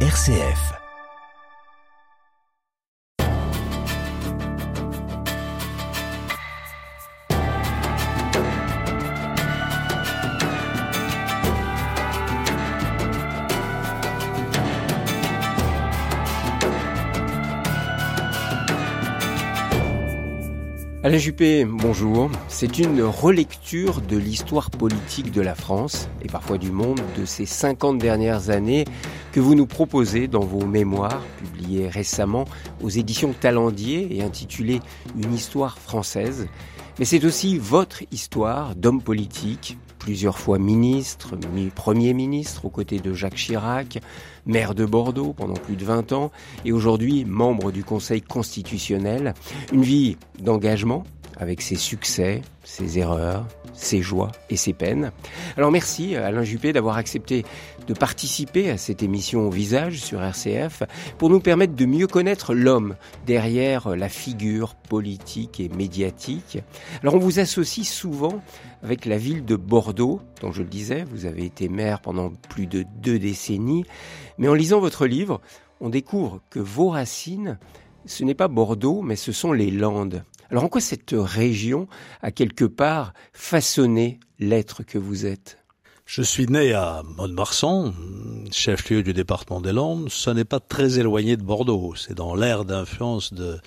RCF. Alain Juppé, bonjour. C'est une relecture de l'histoire politique de la France et parfois du monde de ces 50 dernières années que vous nous proposez dans vos mémoires publiés récemment aux éditions Talendier et intitulées Une histoire française. Mais c'est aussi votre histoire d'homme politique, plusieurs fois ministre, premier ministre aux côtés de Jacques Chirac, maire de Bordeaux pendant plus de 20 ans et aujourd'hui membre du Conseil constitutionnel. Une vie d'engagement avec ses succès, ses erreurs, ses joies et ses peines. Alors merci Alain Juppé d'avoir accepté de participer à cette émission au visage sur RCF pour nous permettre de mieux connaître l'homme derrière la figure politique et médiatique. Alors on vous associe souvent avec la ville de Bordeaux, dont je le disais, vous avez été maire pendant plus de deux décennies, mais en lisant votre livre, on découvre que vos racines, ce n'est pas Bordeaux, mais ce sont les Landes. Alors en quoi cette région a quelque part façonné l'être que vous êtes? Je suis né à Mont-de-Marsan, chef-lieu du département des Landes. Ce n'est pas très éloigné de Bordeaux. C'est dans l'aire d'influence de,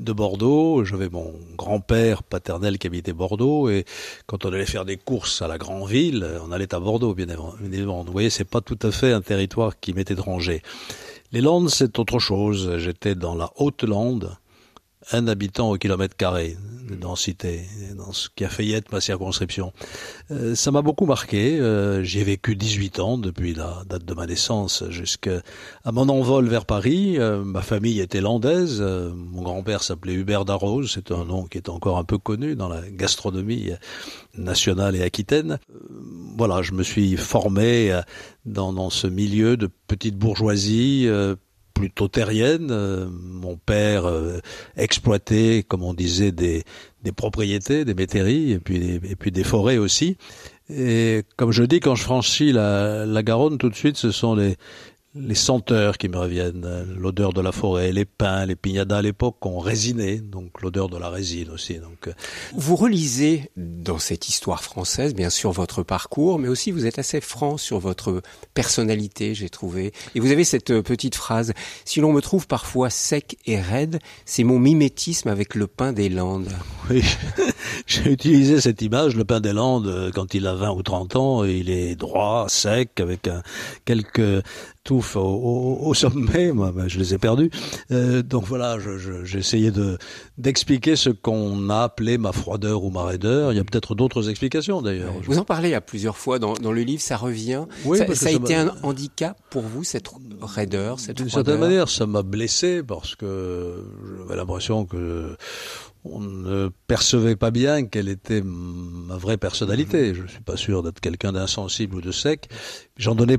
de Bordeaux. J'avais mon grand-père paternel qui habitait Bordeaux et quand on allait faire des courses à la grande ville, on allait à Bordeaux, bien évidemment. Vous voyez, c'est pas tout à fait un territoire qui m'est étranger. Les Landes, c'est autre chose. J'étais dans la Haute-Lande, un habitant au kilomètre carré de densité, dans ce qui a failli être ma circonscription. Euh, ça m'a beaucoup marqué. Euh, J'y ai vécu 18 ans depuis la date de ma naissance jusqu'à mon envol vers Paris. Euh, ma famille était landaise. Euh, mon grand-père s'appelait Hubert Darroze. C'est un nom qui est encore un peu connu dans la gastronomie nationale et aquitaine. voilà, je me suis formé dans, dans ce milieu de petite bourgeoisie plutôt terrienne. Euh, mon père euh, exploitait, comme on disait, des, des propriétés, des métairies, et puis, et puis des forêts aussi. Et comme je dis, quand je franchis la, la Garonne, tout de suite, ce sont les, les senteurs qui me reviennent, l'odeur de la forêt, les pins, les pignadas à l'époque ont résiné, donc l'odeur de la résine aussi. Donc euh. vous relisez dans cette histoire française, bien sûr, votre parcours, mais aussi vous êtes assez franc sur votre personnalité, j'ai trouvé. Et vous avez cette euh, petite phrase si l'on me trouve parfois sec et raide, c'est mon mimétisme avec le pain des Landes. Oui, j'ai utilisé cette image, le pain des Landes, euh, quand il a 20 ou 30 ans, il est droit, sec, avec un, quelques touffe au, sommet, moi, ben, je les ai perdus. Euh, donc voilà, j'ai essayé de d'expliquer ce qu'on a appelé ma froideur ou ma raideur. Il y a peut-être d'autres explications d'ailleurs. Vous en parlez à plusieurs fois dans, dans le livre, ça revient. Oui, ça, ça a été un handicap pour vous cette raideur, cette D'une certaine manière, ça m'a blessé parce que j'avais l'impression que on ne percevait pas bien quelle était ma vraie personnalité. Je suis pas sûr d'être quelqu'un d'insensible ou de sec. J'en donnais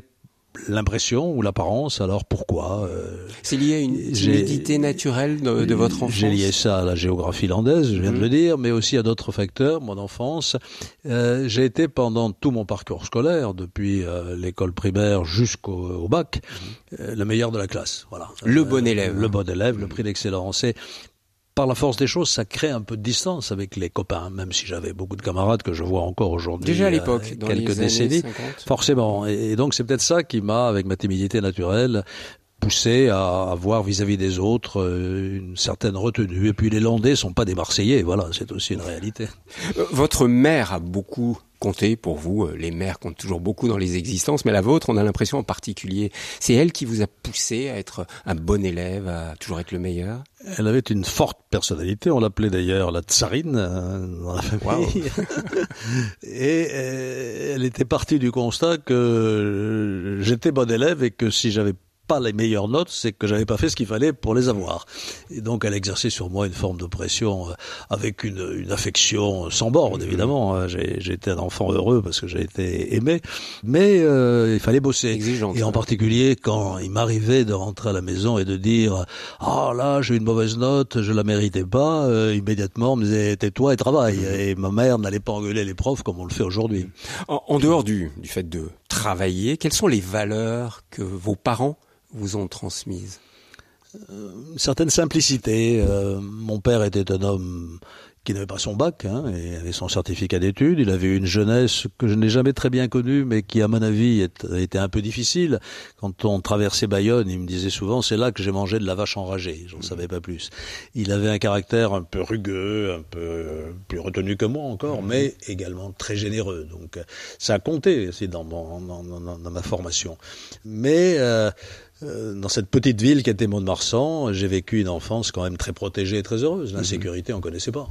l'impression ou l'apparence, alors pourquoi euh, C'est lié à une timidité naturelle de, votre enfance J'ai lié ça à la géographie landaise, je viens de mhm. le dire, mais aussi à d'autres facteurs, mon enfance. Euh, j'ai été pendant tout mon parcours scolaire, depuis euh, l'école primaire jusqu'au bac, mhm. le meilleur de la classe. Voilà. Le bon élève. Le bon élève, le prix d'excellence par la force des choses, ça crée un peu de distance avec les copains, même si j'avais beaucoup de camarades que je vois encore aujourd'hui. Déjà à euh, l'époque, dans quelques les décennies, forcément. Et, donc c'est peut-être ça qui m'a, avec ma timidité naturelle, poussé à avoir vis-à-vis des autres euh, une certaine retenue. Et puis les Landais sont pas des Marseillais, voilà, c'est aussi une réalité. Euh, votre mère a beaucoup compté pour vous. Les mères comptent toujours beaucoup dans les existences, mais la vôtre, on a l'impression en particulier, c'est elle qui vous a poussé à être un bon élève, à toujours être le meilleur? Elle avait une forte personnalité, on l'appelait d'ailleurs la tsarine euh, dans la famille. et euh, elle était partie du constat que j'étais bon élève et que si j'avais pas les meilleures notes, c'est que j'avais pas fait ce qu'il fallait pour les avoir. Et donc elle exerçait sur moi une forme de pression euh, avec une, une affection sans borne, évidemment. Hein. J'ai été un enfant heureux parce que j'ai été aimé, mais euh, il fallait bosser. et en particulier quand il m'arrivait de rentrer à la maison et de dire ah là j'ai une mauvaise note, je la méritais pas, euh, immédiatement on me disait tais-toi et travaille. Et ma mère n'allait pas engueuler les profs comme on le fait aujourd'hui. En, en, dehors du, du fait de travailler, quelles sont les valeurs que vos parents vous ont transmises Une certaine simplicité. mon père était un homme qui n'avait pas son bac hein, et avait son certificat d'études. Il avait une jeunesse que je n'ai jamais très bien connue, mais qui, à mon avis, était un peu difficile. Quand on traversait Bayonne, il me disait souvent, c'est là que j'ai mangé de la vache enragée. J'en savais pas plus. Il avait un caractère un peu rugueux, un peu plus retenu que moi encore, mais également très généreux. Donc, ça a compté aussi dans, dans, dans, dans ma formation. Mais euh, euh, dans cette petite ville qui était Mont-de-Marsan, j'ai vécu une enfance quand même très protégée et très heureuse. L'insécurité, on ne connaissait pas.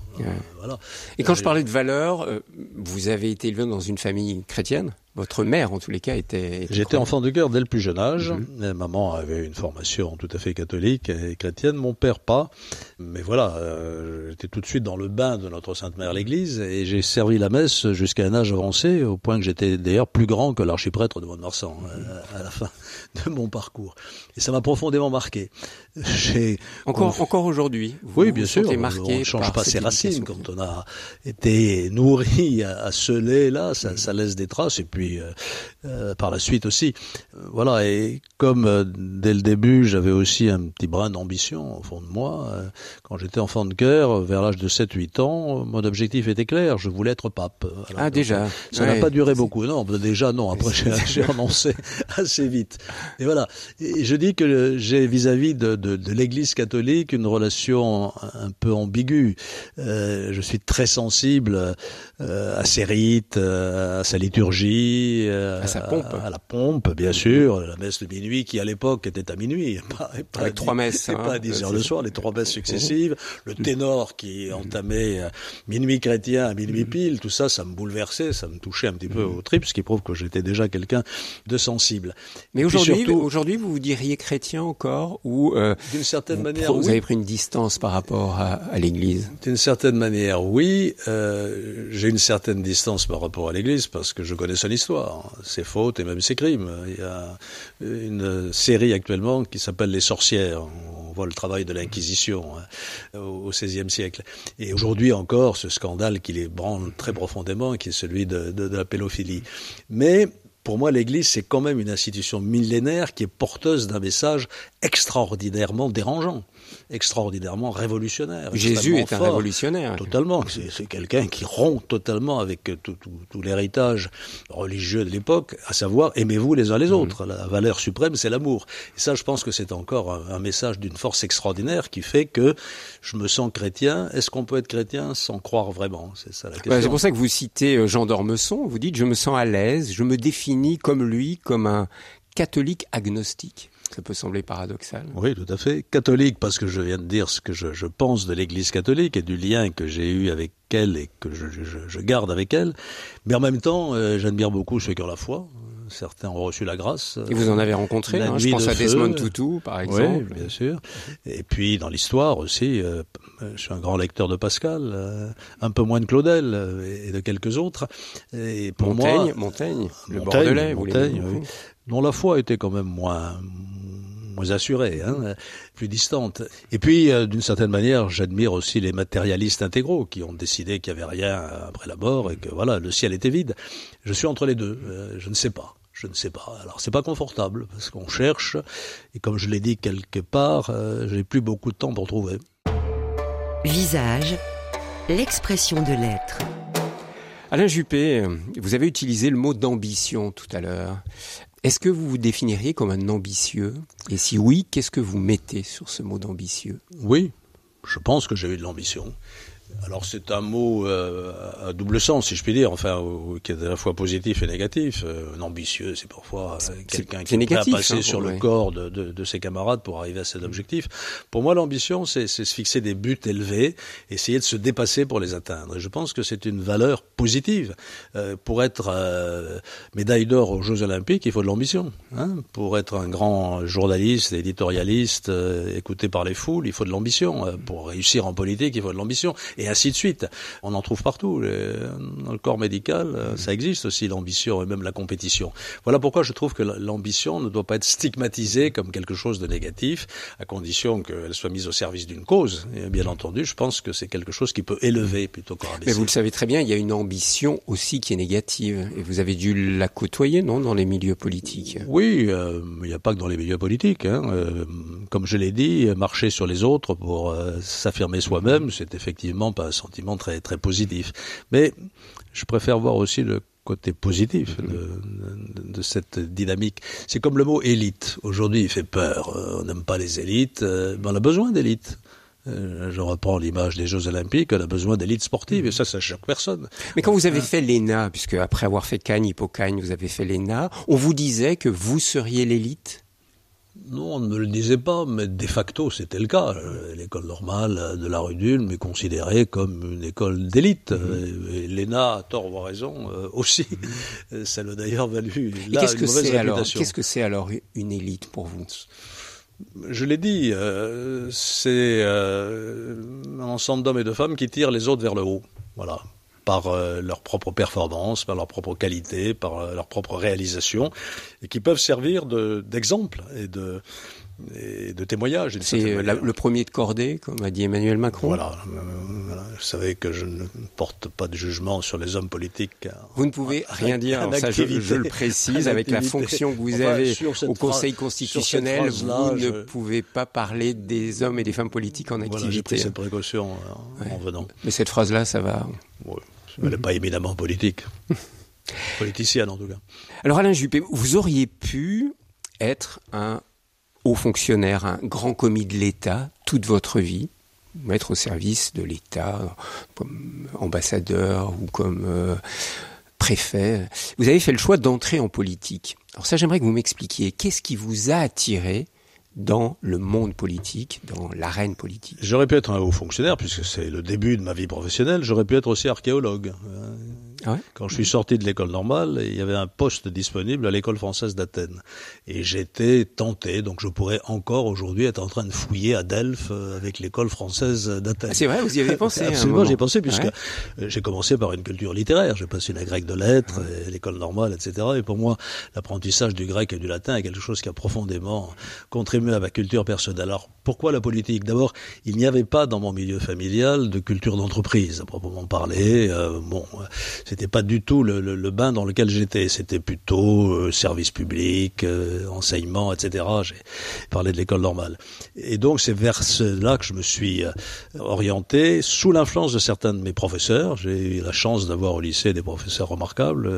voilà. Et quand je parlais de valeurs, euh, vous avez été élevé dans une famille chrétienne? Votre mère, en tous les cas, était. J'étais enfant de cœur dès le plus jeune âge. Mhm. Maman avait une formation tout à fait catholique et chrétienne. Mon père pas. Mais voilà, euh, j'étais tout de suite dans le bain de notre Sainte Mère l'Église et j'ai servi la messe jusqu'à un âge avancé, au point que j'étais d'ailleurs plus grand que l'archiprêtre de Mont-de-Marsan euh, à la fin de mon parcours. Et ça m'a profondément marqué. Encore, encore aujourd'hui. Oui, bien sûr. Marqué on ne change pas ses racines quand on a été nourri à, ce lait là, ça, ça laisse des traces. Et puis euh, euh, par la suite aussi. Euh, voilà, et comme dès le début, j'avais aussi un petit brin d'ambition au fond de moi, quand j'étais enfant de cœur, vers l'âge de 7-8 ans, mon objectif était clair, je voulais être pape. ah déjà Ça n'a pas duré beaucoup, non, déjà non, après j'ai renoncé assez vite. Et voilà, et je dis que j'ai vis-à-vis de, de, de l'Église catholique une relation un peu ambiguë. Je suis très sensible à ses rites, à sa liturgie, euh, à sa pompe, à, la pompe, bien sûr, la messe de minuit qui à l'époque était à minuit, pas, avec trois messes, hein, pas à 10 heures le soir, les trois messes successives, le ténor qui entamait euh, minuit chrétien à minuit pile, tout ça, ça me bouleversait, ça me touchait un petit peu au trip, ce qui prouve que j'étais déjà quelqu'un de sensible. Mais aujourd'hui, aujourd'hui, vous vous diriez chrétien encore ou euh, d'une certaine manière, vous avez pris une distance par rapport à, à l'Église? D'une certaine manière, oui. Euh, j'ai une certaine distance par rapport à l'Église parce que je connais son histoire, ses fautes et même ses crimes. Il y a une série actuellement qui s'appelle Les Sorcières. On voit le travail de l'Inquisition hein, au XVIe siècle. Et aujourd'hui encore, ce scandale qui les branle très profondément, qui est celui de, de la pédophilie. Mais pour moi, l'Église, c'est quand même une institution millénaire qui est porteuse d'un message extraordinairement dérangeant extraordinairement révolutionnaire. Jésus est un révolutionnaire. Totalement. C'est quelqu'un qui rompt totalement avec tout, l'héritage religieux de l'époque, à savoir aimez-vous les uns les autres. La valeur suprême, c'est l'amour. Et ça, je pense que c'est encore un, message d'une force extraordinaire qui fait que je me sens chrétien. Est-ce qu'on peut être chrétien sans croire vraiment? C'est ça la question. c'est pour ça que vous citez euh, Jean d'Ormesson. Vous dites je me sens à l'aise, je me définis comme lui, comme un catholique agnostique. Ça peut sembler paradoxal. Oui, tout à fait. Catholique, parce que je viens de dire ce que je, je pense de l'Église catholique et du lien que j'ai eu avec elle et que je, je, je, garde avec elle. Mais en même temps, euh, j'admire beaucoup ceux qui ont la foi. Certains ont reçu la grâce. Et vous en avez rencontré hein, Je pense à Desmond Tutu, par exemple. Oui, bien sûr. Et puis dans l'histoire aussi, euh, je suis un grand lecteur de Pascal, euh, un peu moins de Claudel et de quelques autres. Et pour Montaigne, moi, Montaigne, le Bordelais, Montaigne, oui. dont la foi était quand même moins moins assurée, hein, plus distante. Et puis, euh, d'une certaine manière, j'admire aussi les matérialistes intégraux qui ont décidé qu'il n'y avait rien après la mort et que voilà, le ciel était vide. Je suis entre les deux. Euh, je ne sais pas. Je ne sais pas. Alors c'est pas confortable parce qu'on cherche et comme je l'ai dit quelque part, euh, j'ai plus beaucoup de temps pour trouver. Visage, l'expression de l'être. Alain Juppé, vous avez utilisé le mot d'ambition tout à l'heure. Est-ce que vous vous définiriez comme un ambitieux? Et si oui, qu'est-ce que vous mettez sur ce mot d'ambitieux? Oui, je pense que j'ai eu de l'ambition. Alors c'est un mot euh, à double sens, si je puis dire, enfin, qui est à la fois positif et négatif. Euh, un ambitieux, c'est parfois euh, quelqu'un qui est prêt à passer hein, sur le corps de, de, de, ses camarades pour arriver à cet objectif. Pour moi, l'ambition, c'est se fixer des buts élevés, essayer de se dépasser pour les atteindre. Et je pense que c'est une valeur positive. Euh, pour être euh, médaille d'or aux Jeux Olympiques, il faut de l'ambition. Hein pour être un grand journaliste, éditorialiste, écouté par les foules, il faut de l'ambition. pour réussir en politique, il faut de l'ambition et ainsi de suite. On en trouve partout. Dans le corps médical, euh, ça existe aussi l'ambition et même la compétition. Voilà pourquoi je trouve que l'ambition ne doit pas être stigmatisée comme quelque chose de négatif, à condition qu'elle soit mise au service d'une cause. Et bien entendu, je pense que c'est quelque chose qui peut élever plutôt qu'abaisser. Mais vous le savez très bien, il y a une ambition aussi qui est négative. Et vous avez dû la côtoyer, non, dans les milieux politiques? Oui, euh, il n'y a pas que dans les milieux politiques. Hein. Euh, comme je l'ai dit, marcher sur les autres pour euh, s'affirmer soi-même, c'est effectivement pas un sentiment très très positif. Mais je préfère voir aussi le côté positif de, cette dynamique. C'est comme le mot élite. Aujourd'hui, il fait peur. On n'aime pas les élites, mais on a besoin d'élites. Je reprends l'image des Jeux Olympiques, on a besoin d'élites sportives, et ça, ça choque personne. Mais quand vous avez fait l'ENA, puisque après avoir fait Cannes, Hippocagne, vous avez fait l'ENA, on vous disait que vous seriez l'élite? Non, on ne me le disait pas, mais de facto c'était le cas. L'école normale de la rue d'Ulm est considérée comme une école d'élite. Mhm. L'ENA, à tort ou à raison, euh, aussi. Mhm. Ça l'a d'ailleurs valu là une mauvaise réputation. Qu'est-ce que c'est alors une élite pour vous? Je l'ai dit, euh, c'est euh, un ensemble d'hommes et de femmes qui tirent les autres vers le haut. Voilà par euh, leur propre performance, par leur propre qualité, par euh, leur propre réalisation, et qui peuvent servir d'exemple et de, et de témoignage. C'est euh, le premier de cordée, comme a dit Emmanuel Macron. Voilà, Vous savez que je ne porte pas de jugement sur les hommes politiques. Vous ne pouvez rien dire. Ça, je, le précise avec la fonction que vous avez au Conseil constitutionnel. Vous ne pouvez pas parler des hommes et des femmes politiques en activité. J'ai pris cette précaution en venant. Mais cette phrase-là, ça va. Elle n'est pas éminemment politique. Politicienne, en tout cas. Alors, Alain Juppé, vous auriez pu être un haut fonctionnaire, un grand commis de l'État toute votre vie, mettre au service de l'État comme ambassadeur ou comme euh, préfet. Vous avez fait le choix d'entrer en politique. Alors ça, j'aimerais que vous m'expliquiez. Qu'est-ce qui vous a attiré dans le monde politique, dans l'arène politique J'aurais pu être un haut fonctionnaire, puisque c'est le début de ma vie professionnelle. J'aurais pu être aussi archéologue. Ah Quand je suis sorti de l'école normale, il y avait un poste disponible à l'école française d'Athènes. Et j'étais tenté, donc je pourrais encore aujourd'hui être en train de fouiller à Delphes euh, avec l'école française d'Athènes. Ah, c'est vrai, vous y avez pensé Absolument, j'y ai pensé, puisque euh, j'ai commencé par une culture littéraire. J'ai passé la grecque de lettres, l'école normale, etc. Et pour moi, l'apprentissage du grec et du latin est quelque chose qui a profondément contribué à ma culture personnelle. Alors, pourquoi la politique? D'abord, il n'y avait pas dans mon milieu familial de culture d'entreprise, à proprement parler. Euh, bon c'était pas du tout le, le, bain dans lequel j'étais. C'était plutôt euh, service public, euh, enseignement, etc. J'ai parlé de l'école normale. Et donc c'est vers cela que je me suis euh, orienté, sous l'influence de certains de mes professeurs. J'ai eu la chance d'avoir au lycée des professeurs remarquables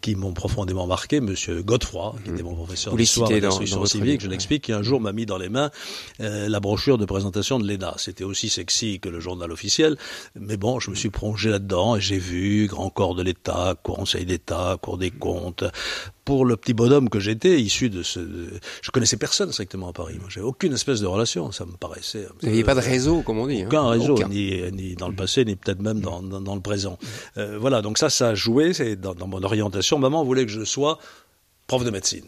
qui m'ont profondément marqué. Monsieur Godefroy, qui était mon professeur d'histoire et d'instruction civique, je l'explique, qui un jour m'a mis dans les mains la brochure de présentation de l'ENA. C'était aussi sexy que le journal officiel, mais bon, je me suis plongé là-dedans et j'ai vu grand corps de l'État, Conseil d'État, Cour des comptes. Pour le petit bonhomme que j'étais, issu de ce... Je connaissais personne strictement à Paris. Moi, j'avais aucune espèce de relation. Ça me paraissait... Vous n'aviez pas de réseau, comme on dit. Hein. Aucun réseau, Ni, dans le passé, ni peut-être même dans, le présent. Euh, voilà, donc ça, ça a joué c'est dans, dans mon orientation. Maman voulait que je sois prof de médecine.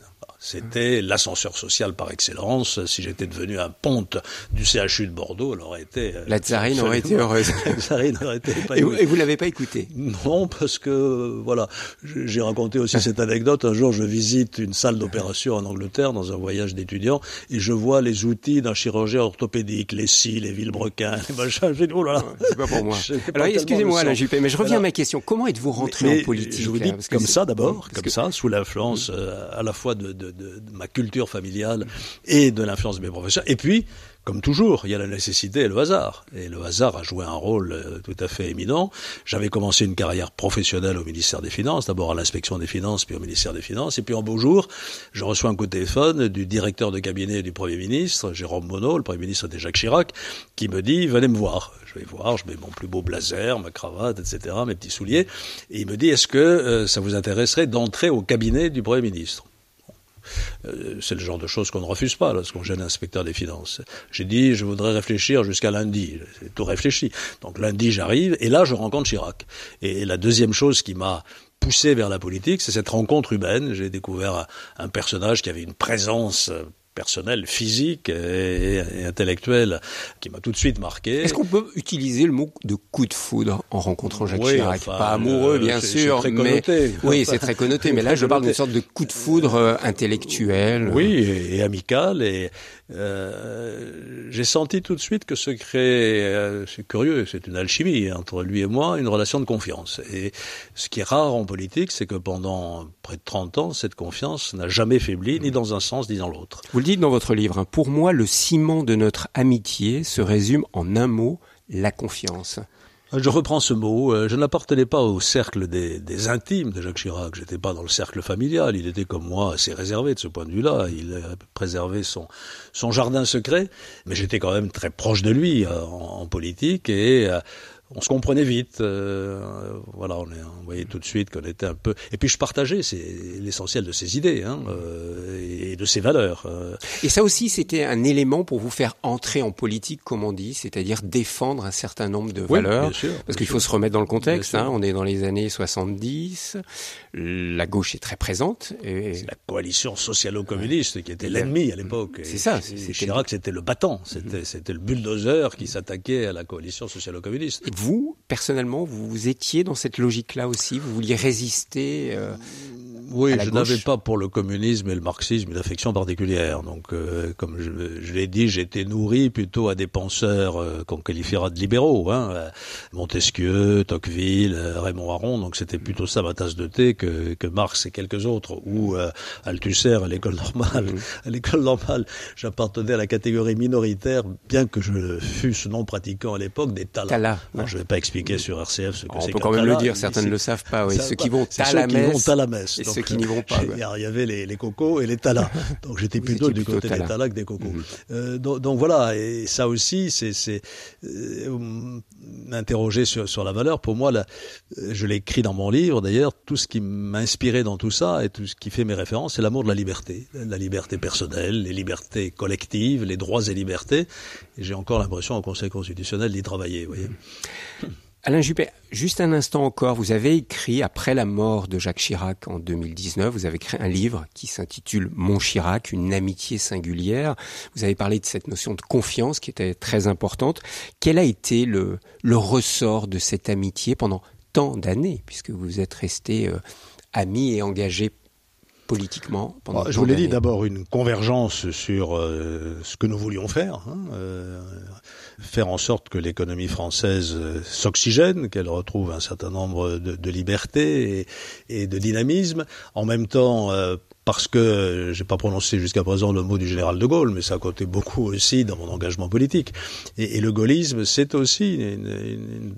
C'était l'ascenseur social par excellence. Si j'étais devenu un ponte du CHU de Bordeaux, elle aurait été... Euh, la tsarine aurait été heureuse. la tsarine aurait été Et vous, et vous l'avez pas écouté Non, parce que, voilà, j'ai raconté aussi cette anecdote. Un jour, je visite une salle d'opération en Angleterre dans un voyage d'étudiants et je vois les outils d'un chirurgien orthopédique, les scies, les vilebrequins, les machins. Je dis, oh là là. C'est pas pour moi. Alors, excusez-moi, Alain Juppé, mais je reviens à ma question. Comment êtes-vous rentré en politique Je vous dis comme ça d'abord, comme ça, sous l'influence euh, à la fois de, de de, ma culture familiale et de l'influence de mes professeurs. Et puis, comme toujours, il y a la nécessité et le hasard. Et le hasard a joué un rôle euh, tout à fait éminent. J'avais commencé une carrière professionnelle au ministère des Finances, d'abord à l'inspection des Finances, puis au ministère des Finances. Et puis en beau jour, je reçois un coup de téléphone du directeur de cabinet du Premier ministre, Jérôme Monod, le Premier ministre était Jacques Chirac, qui me dit, venez me voir. Je vais voir, je mets mon plus beau blazer, ma cravate, etc., mes petits souliers. Et il me dit, est-ce que euh, ça vous intéresserait d'entrer au cabinet du Premier ministre? Euh, c'est le genre de choses qu'on ne refuse pas lorsqu'on gêne un inspecteur des finances. J'ai dit, je voudrais réfléchir jusqu'à lundi. J'ai tout réfléchi. Donc lundi, j'arrive, et là, je rencontre Chirac. Et la deuxième chose qui m'a poussé vers la politique, c'est cette rencontre humaine. J'ai découvert un personnage qui avait une présence personnel, physique et, intellectuel qui m'a tout de suite marqué. Est-ce qu'on peut utiliser le mot de coup de foudre en rencontrant Jacques Chirac Pas amoureux, bien sûr, mais oui, c'est très connoté. mais là, je parle d'une sorte de coup de foudre euh, intellectuel. Oui, et, amical. Et euh, j'ai senti tout de suite que se crée, euh, c'est curieux, c'est une alchimie entre lui et moi, une relation de confiance. Et ce qui est rare en politique, c'est que pendant près de 30 ans, cette confiance n'a jamais faibli, ni dans un sens ni dans l'autre. Vous dites dans votre livre, hein, pour moi, le ciment de notre amitié se résume en un mot, la confiance. Je reprends ce mot. Euh, je n'appartenais pas au cercle des, intimes de Jacques Chirac. J'étais pas dans le cercle familial. Il était comme moi assez réservé de ce point de vue-là. Il préservait son, son jardin secret, mais j'étais quand même très proche de lui euh, en, politique et euh, on se comprenait vite. Euh, voilà, on, voyait tout de suite qu'on était un peu. Et puis je partageais l'essentiel de ses idées hein, euh, et de ses valeurs. Euh. Et ça aussi, c'était un élément pour vous faire entrer en politique, comme on dit, c'est-à-dire défendre un certain nombre de valeurs. parce qu'il faut se remettre dans le contexte. Hein, on est dans les années 70. La gauche est très présente. Et... La coalition socialo-communiste qui était l'ennemi à l'époque. C'est ça. Chirac, c'était le battant. C'était le bulldozer qui s'attaquait à la coalition socialo-communiste vous, personnellement, vous étiez dans cette logique-là aussi? Vous vouliez résister euh, oui, je n'avais pas pour le communisme et le marxisme une affection particulière. Donc, euh, comme je, je l'ai dit, j'étais nourri plutôt à des penseurs euh, qu'on qualifiera de libéraux, hein, euh, Montesquieu, Tocqueville, Raymond Aron. Donc, c'était plutôt ça ma tasse de thé que, que Marx et quelques autres. Ou Althusser à l'école normale. À l'école normale, j'appartenais à la catégorie minoritaire, bien que je fusse non pratiquant à l'époque, des talas. Tala, je ne vais pas expliquer sur RCF ce que c'est. On peut quand même le dire. Certains ne le savent pas. Oui. Ceux qui vont à la messe ceux qui n'y vont pas. Il y avait les, les, cocos et les talas. Donc j'étais plutôt du côté des talas que des cocos. Mhm. euh, donc, donc, voilà, et ça aussi, c'est euh, m'interroger sur, sur la valeur. Pour moi, là, je l'ai écrit dans mon livre d'ailleurs, tout ce qui m'a inspiré dans tout ça et tout ce qui fait mes références, c'est l'amour de la liberté. La liberté personnelle, les libertés collectives, les droits et libertés. Et j'ai encore l'impression au Conseil constitutionnel d'y travailler, vous voyez. Alain Juppé, juste un instant encore, vous avez écrit, après la mort de Jacques Chirac en 2019, vous avez écrit un livre qui s'intitule Mon Chirac, une amitié singulière. Vous avez parlé de cette notion de confiance qui était très importante. Quel a été le, ressort de cette amitié pendant tant d'années, puisque vous êtes resté euh, ami et engagé politiquement pendant Je vous l'ai dit d'abord une convergence sur euh, ce que nous voulions faire, hein, euh, faire en sorte que l'économie française euh, s'oxygène, qu'elle retrouve un certain nombre de, de libertés et, et, de dynamisme, en même temps parce que j'ai pas prononcé jusqu'à présent le mot du général de Gaulle, mais ça a compté beaucoup aussi dans mon engagement politique. Et, et le gaullisme, c'est aussi une,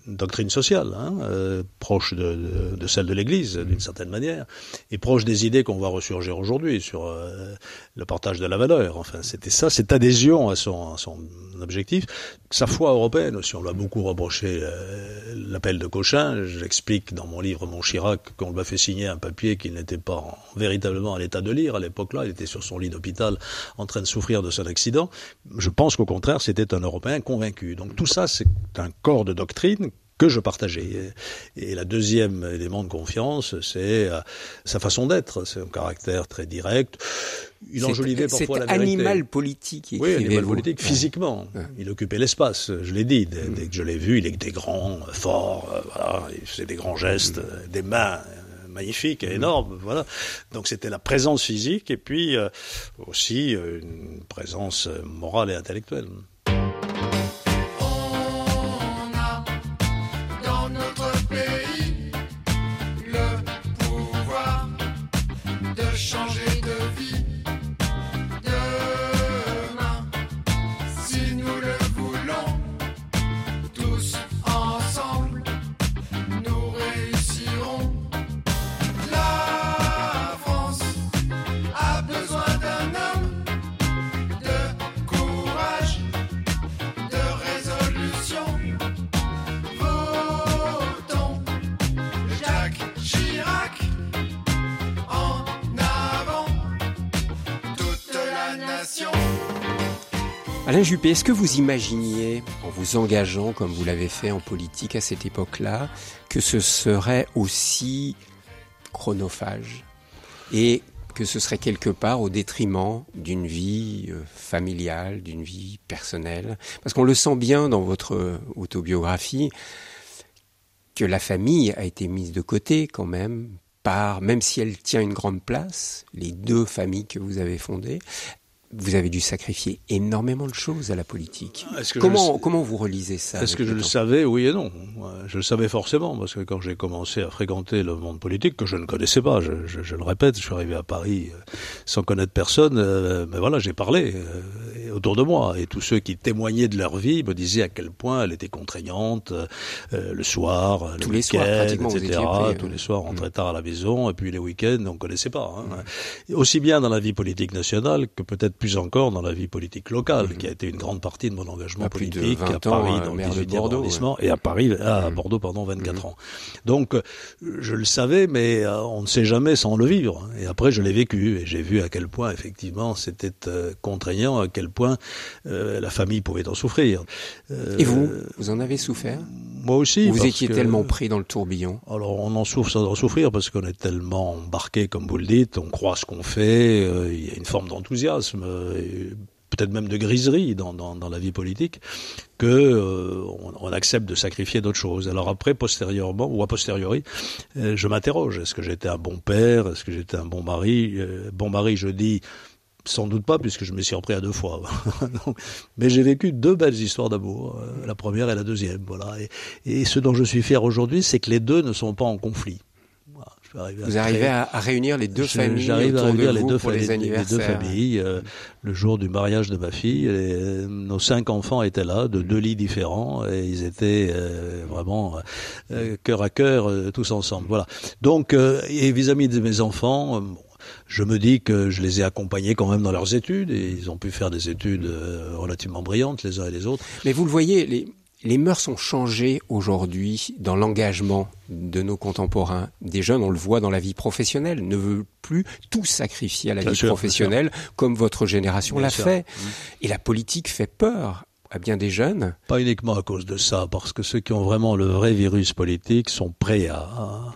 une, doctrine sociale, hein, euh, proche de, de, de, celle de l'Église, d'une certaine manière, et proche des idées qu'on voit ressurgir aujourd'hui sur euh, le partage de la valeur. Enfin, c'était ça, cette adhésion à son, à son objectif. Sa foi européenne aussi, on l'a beaucoup reproché euh, l'appel de Cochin. J'explique dans mon livre Mon Chirac qu'on lui a fait signer un papier qu'il n'était pas véritablement à l'état de lire à l'époque-là. Il était sur son lit d'hôpital en train de souffrir de son accident. Je pense qu'au contraire, c'était un Européen convaincu. Donc tout ça, c'est un corps de doctrine que je partageais. Et la deuxième élément de confiance, c'est euh, sa façon d'être, c'est un caractère très direct. Il enjolivait parfois la vérité. animal politique. Oui, animal politique, physiquement. Il occupait l'espace, je l'ai dit. Dès, dès, que je l'ai vu, il était grand, fort, euh, voilà, il faisait des grands gestes, des mains magnifique et énorme. Voilà. Donc c'était la présence physique et puis euh, aussi euh, une présence morale et intellectuelle. Juppé, est-ce que vous imaginiez, en vous engageant comme vous l'avez fait en politique à cette époque-là, que ce serait aussi chronophage et que ce serait quelque part au détriment d'une vie euh, familiale, d'une vie personnelle? Parce qu'on le sent bien dans votre autobiographie que la famille a été mise de côté quand même par, même si elle tient une grande place, les deux familles que vous avez fondées, vous avez dû sacrifier énormément de choses à la politique. Comment, comment vous relisez ça Est-ce que je le savais Oui et non. Je le savais forcément, parce que quand j'ai commencé à fréquenter le monde politique, que je ne connaissais pas, je, je, le répète, je suis arrivé à Paris euh, sans connaître personne, euh, mais voilà, j'ai parlé euh, autour de moi, et tous ceux qui témoignaient de leur vie me disaient à quel point elle était contraignante, le soir, Tous le les soirs, etc. Tous les soirs, on rentrait tard à la maison, et puis les week-ends, on ne connaissait pas. Hein. Aussi bien dans la vie politique nationale que peut-être plus encore dans la vie politique locale, qui a été une grande partie de mon engagement politique à Paris, euh, dans le 18 arrondissement, et à Paris, à Bordeaux, pardon, 24 ans. Donc, euh, je le savais, mais euh, on ne sait jamais sans le vivre. Et après, je l'ai vécu, et j'ai vu à quel point, effectivement, c'était contraignant, à quel point la famille pouvait en souffrir. et vous, vous en avez souffert? Moi aussi. Vous étiez tellement pris dans le tourbillon. Alors, on en souffre sans en souffrir, parce qu'on est tellement embarqué, comme vous le dites, on croit ce qu'on fait, il y a une forme d'enthousiasme peut-être même de griserie dans, la vie politique, que euh, accepte de sacrifier d'autres choses. Alors après, postérieurement ou a posteriori, euh, je m'interroge est-ce que j'étais un bon père? Est-ce que j'étais un bon mari? Euh, Bon mari, je dis sans doute pas, puisque je me suis repris à deux fois. mais j'ai vécu deux belles histoires d'amour, la première et la deuxième. Voilà. Et ce dont je suis fier aujourd'hui, c'est que les deux ne sont pas en conflit. Vous arrivez à, réunir les deux familles J'arrive à réunir les deux, familles, les, deux familles. Euh, le jour du mariage de ma fille, et, nos cinq enfants étaient là, de deux lits différents, et ils étaient euh, vraiment euh, cœur à cœur, tous ensemble. Voilà. Donc, et vis-à-vis de mes enfants, je me dis que je les ai accompagnés quand même dans leurs études, et ils ont pu faire des études relativement brillantes les uns et les autres. Mais vous le voyez, les, les mœurs ont changé aujourd'hui dans l'engagement de nos contemporains. Des jeunes, on le voit dans la vie professionnelle, ne veulent plus tout sacrifier à la vie professionnelle comme votre génération l'a fait. Mmh. Et la politique fait peur à bien des jeunes. Pas uniquement à cause de ça, parce que ceux qui ont vraiment le vrai virus politique sont prêts à,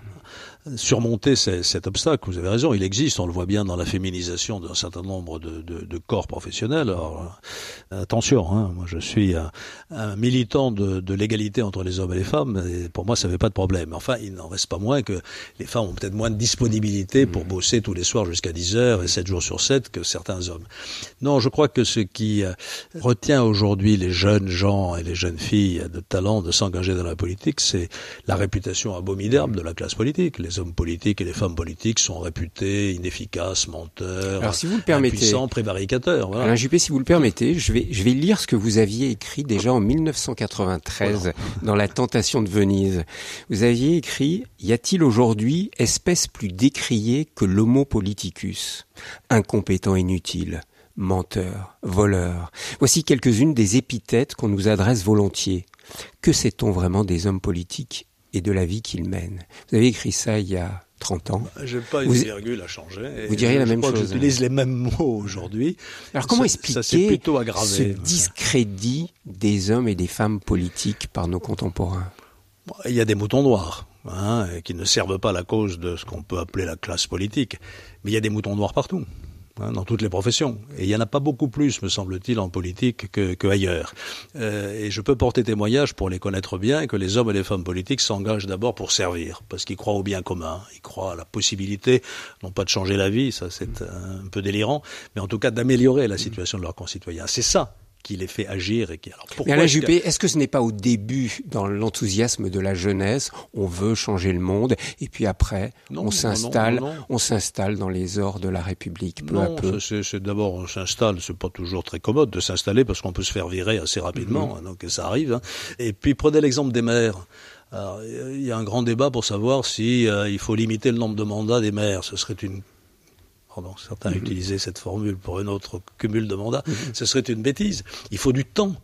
surmonter cet obstacle. Vous avez raison, il existe, on le voit bien dans la féminisation d'un certain nombre de, de, de, corps professionnels. Alors, euh, attention, hein, moi je suis un, un militant de, de l'égalité entre les hommes et les femmes, et pour moi ça ne fait pas de problème. Enfin, il n'en reste pas moins que les femmes ont peut-être moins de disponibilité pour mmh. bosser tous les soirs jusqu'à 10 heures et 7 jours sur 7 que certains hommes. Non, je crois que ce qui euh, retient aujourd'hui les jeunes gens et les jeunes filles de talent de s'engager dans la politique, c'est la réputation abominable de la classe politique. Les hommes politiques et les femmes politiques sont réputés inefficaces, menteurs, Alors, si vous le permettez, impuissants, prévaricateurs. Voilà. Alain Juppé, si vous le permettez, je vais, je vais lire ce que vous aviez écrit déjà en 1993 dans La Tentation de Venise. Vous aviez écrit Y a-t-il aujourd'hui espèce plus décriée que l'homo politicus Incompétent inutile, menteur, voleur. Voici quelques-unes des épithètes qu'on nous adresse volontiers. Que sait-on vraiment des hommes politiques et de la vie qu'il mène. Vous avez écrit ça il y a 30 ans. Je n'ai pas une virgule à changer. Vous diriez la même chose. J'utilise les mêmes mots aujourd'hui. Alors comment expliquer ce discrédit des hommes et des femmes politiques par nos contemporains? Il y a des moutons noirs. Hein, qui ne servent pas la cause de ce qu'on peut appeler la classe politique. Mais il y a des moutons noirs partout. Hein, dans toutes les professions. Et il n'y en a pas beaucoup plus, me semble-t-il, en politique que, que ailleurs. Euh, et je peux porter témoignage pour les connaître bien que les hommes et les femmes politiques s'engagent d'abord pour servir, parce qu'ils croient au bien commun, ils croient à la possibilité, non pas de changer la vie, ça c'est un peu délirant, mais en tout cas d'améliorer la situation de leurs concitoyens. C'est ça qui les fait agir et qui. Alors pourquoi Alain Juppé, est-ce que ce n'est pas au début, dans l'enthousiasme de la jeunesse, on veut changer le monde et puis après on s'installe, on s'installe dans les ors de la République peu à peu? C'est d'abord on s'installe, c'est pas toujours très commode de s'installer parce qu'on peut se faire virer assez rapidement, mhm. donc ça arrive. Hein. Et puis prenez l'exemple des maires. il y a un grand débat pour savoir si euh, il faut limiter le nombre de mandats des maires. Ce serait une pardon, certains mm utilisaient cette formule pour un autre cumul de mandats, mhm. ce serait une bêtise. Il faut du temps,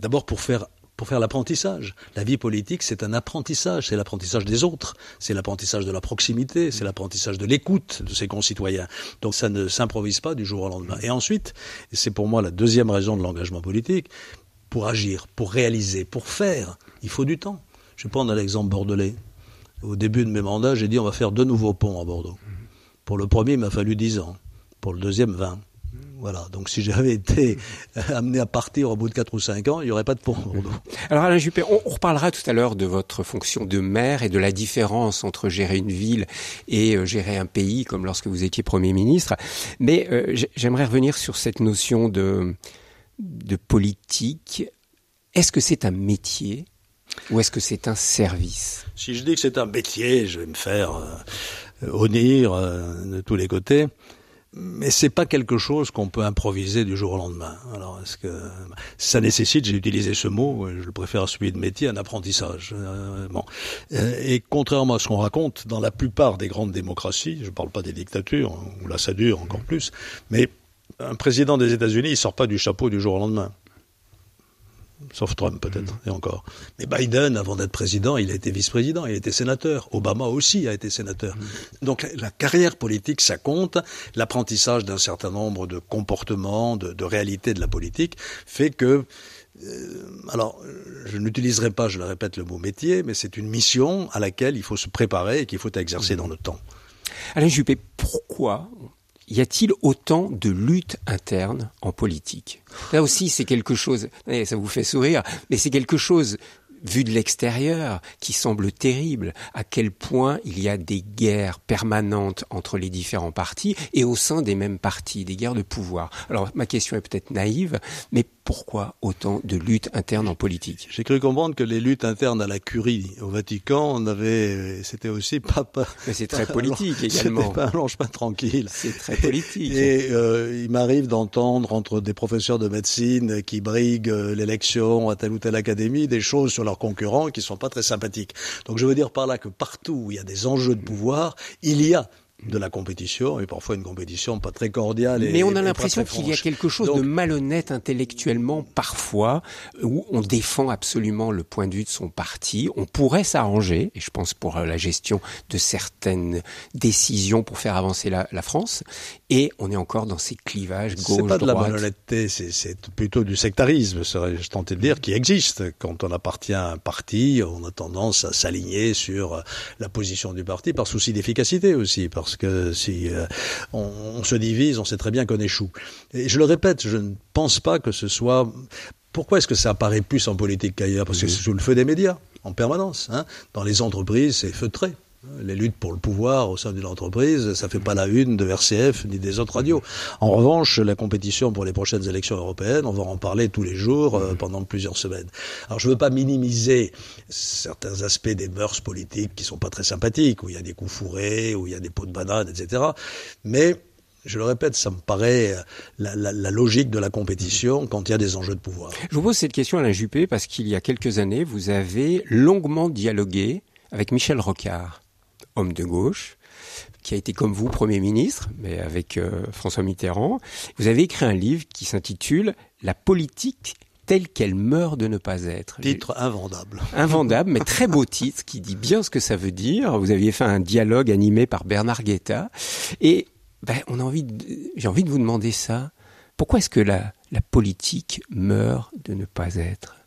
d'abord pour faire pour faire l'apprentissage. La vie politique, c'est un apprentissage, c'est l'apprentissage des autres, c'est l'apprentissage de la proximité, c'est l'apprentissage de l'écoute de ses concitoyens. Donc ça ne s'improvise pas du jour au lendemain. Et ensuite, c'est pour moi la deuxième raison de l'engagement politique, pour agir, pour réaliser, pour faire, il faut du temps. Je vais prendre l'exemple bordelais. Au début de mes mandats, j'ai dit on va faire deux nouveaux ponts à Bordeaux Pour le premier, il m'a fallu 10 ans. Pour le deuxième, 20. Voilà. Donc si j'avais été amené à partir au bout de 4 ou 5 ans, il n'y aurait pas de pont. Alors Alain Juppé, on, reparlera tout à l'heure de votre fonction de maire et de la différence entre gérer une ville et euh, gérer un pays, comme lorsque vous étiez Premier ministre. Mais euh, j'aimerais revenir sur cette notion de, de politique. Est-ce que c'est un métier ou est-ce que c'est un service? Si je dis que c'est un métier, je vais me faire euh, honnir de tous les côtés mais c'est pas quelque chose qu'on peut improviser du jour au lendemain. Alors, est-ce que ça nécessite, j'ai utilisé ce mot, je le préfère à celui de métier, un apprentissage. Euh, bon, euh, et contrairement à ce qu'on raconte dans la plupart des grandes démocraties, je parle pas des dictatures où là ça dure encore plus, mais un président des États-Unis, il sort pas du chapeau du jour au lendemain sauf Trump peut-être, et encore. Mais Biden, avant d'être président, il a été vice-président, il a été sénateur. Obama aussi a été sénateur. Donc la, carrière politique, ça compte. L'apprentissage d'un certain nombre de comportements, de, de réalités de la politique, fait que euh, alors, je n'utiliserai pas, je le répète, le mot métier, mais c'est une mission à laquelle il faut se préparer et qu'il faut exercer dans le temps. Alain Juppé, pourquoi y a-t-il autant de luttes internes en politique? Là aussi, c'est quelque chose, ça vous fait sourire, mais c'est quelque chose vu de l'extérieur, qui semble terrible, à quel point il y a des guerres permanentes entre les différents partis et au sein des mêmes partis, des guerres de pouvoir. Alors ma question est peut-être naïve, mais pourquoi autant de luttes internes en politique? J'ai cru comprendre que les luttes internes à la curie, au Vatican, on avait, c'était aussi pas, pas Mais c'est très politique également. C'était pas un pas tranquille. C'est très politique. Et, euh, il m'arrive d'entendre entre des professeurs de médecine qui briguent euh, l'élection à telle ou telle académie des choses sur leurs concurrents qui sont pas très sympathiques. Donc je veux dire par là que partout où il y a des enjeux de pouvoir, il y a de la compétition et parfois une compétition pas très cordiale. Mais on a l'impression qu'il y a quelque chose de malhonnête intellectuellement parfois où on défend absolument le point de vue de son parti. On pourrait s'arranger, et je pense pour la gestion de certaines décisions pour faire avancer la, la France, et on est encore dans ces clivages gauche C'est pas de la malhonnêteté, c'est plutôt du sectarisme, serais-je tenté de dire, qui existe. Quand on appartient à un parti, on a tendance à s'aligner sur la position du parti par souci d'efficacité aussi, parce que si euh, on, se divise, on sait très bien qu'on échoue. Et je le répète, je ne pense pas que ce soit. Pourquoi est-ce que ça apparaît plus en politique qu'ailleurs? Parce que c'est sous le feu des médias, en permanence. Hein. Dans les entreprises, c'est feutré. Les luttes pour le pouvoir au sein d'une entreprise, ça fait pas la une de RCF ni des autres radios. En revanche, la compétition pour les prochaines élections européennes, on va en parler tous les jours euh, pendant plusieurs semaines. Alors je veux pas minimiser certains aspects des mœurs politiques qui sont pas très sympathiques, où il y a des coups fourrés, où il y a des pots de banane, etc. Mais je le répète, ça me paraît euh, la, logique de la compétition quand il y a des enjeux de pouvoir. Je vous pose cette question à la Juppé parce qu'il y a quelques années, vous avez longuement dialogué avec Michel Rocard homme de gauche, qui a été comme vous Premier ministre, mais avec euh, François Mitterrand. Vous avez écrit un livre qui s'intitule La politique telle qu'elle meurt de ne pas être. Titre invendable. Invendable, mais très beau titre qui dit bien ce que ça veut dire. Vous aviez fait un dialogue animé par Bernard Guetta. Et ben, on a envie j'ai envie de vous demander ça. Pourquoi est-ce que la, la politique meurt de ne pas être?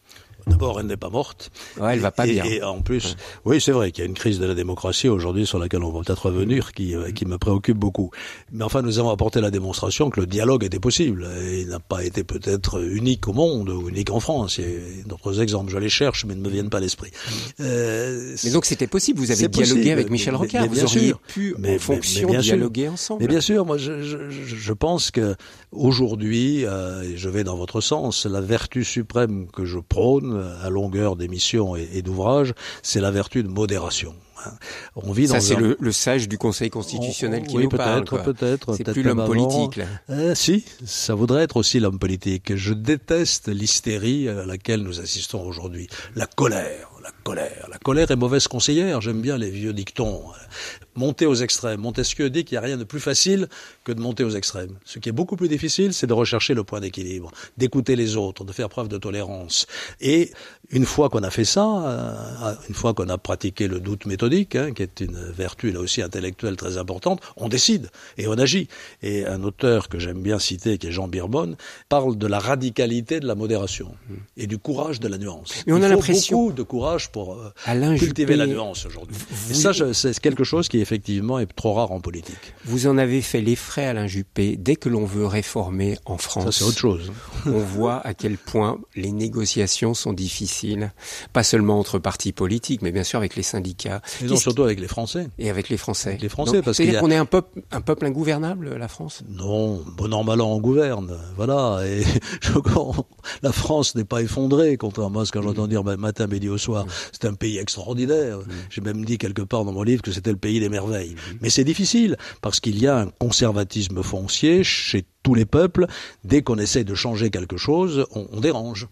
D'abord, elle n'est pas morte. Ouais, elle va pas bien. Et en plus, oui, c'est vrai qu'il y a une crise de la démocratie aujourd'hui sur laquelle on va peut-être revenir, qui, euh, qui me préoccupe beaucoup. Mais enfin, nous avons apporté la démonstration que le dialogue était possible. il n'a pas été peut-être unique au monde ou unique en France. Il y a d'autres exemples, je les cherche, mais ne me viennent pas à l'esprit. Euh, mais donc c'était possible. Vous avez dialogué avec Michel Rocard. vous auriez sûr. pu, mais, en fonction, dialoguer ensemble. Mais bien sûr, moi, je, je, je pense que aujourd'hui, euh, et je vais dans votre sens, la vertu suprême que je prône à longueur d'émissions et, d'ouvrages, c'est la vertu de modération. Hein. On vit Ça, c'est le, sage du Conseil constitutionnel qui oui, nous parle. Peut-être, peut-être. C'est plus l'homme politique. Là. Euh, si, ça voudrait être aussi l'homme politique. Je déteste l'hystérie à laquelle nous assistons aujourd'hui. La colère, la colère. La colère est mauvaise conseillère. J'aime bien les vieux dictons. Monter aux extrêmes. Montesquieu dit qu'il n'y a rien de plus facile que de monter aux extrêmes. Ce qui est beaucoup plus difficile, c'est de rechercher le point d'équilibre, d'écouter les autres, de faire preuve de tolérance. Et une fois qu'on a fait ça, euh, une fois qu'on a pratiqué le doute méthodique, hein, qui est une vertu là aussi intellectuelle très importante, on décide et on agit. Et un auteur que j'aime bien citer, qui est Jean Birbonne, parle de la radicalité de la modération et du courage de la nuance. Mais on Il a l'impression beaucoup de courage pour euh, cultiver Juppé, la nuance aujourd'hui. vous- Et ça, c'est quelque chose qui effectivement est trop rare en politique. Vous en avez fait les frais, Alain Juppé. Dès que l'on veut réformer en France, c'est autre chose. on voit à quel point les négociations sont difficiles. Pas seulement entre partis politiques, mais bien sûr avec les syndicats. Et non, surtout avec les Français. Et avec les Français. Avec les Français, Donc, parce qu'il C'est-à-dire y a- qu'on est un peuple, un peuple ingouvernable, la France? Non, bon an, mal an, on gouverne. Voilà. Et je la France n'est pas effondrée, contrairement à ce que j'entends dire ma- matin, midi au soir. C'est un pays extraordinaire. J'ai même dit quelque part dans mon livre que c'était le pays des Mais c'est difficile, parce qu'il y a un conservatisme foncier chez tous les peuples. Dès qu'on essaie de changer quelque chose, on, on dérange.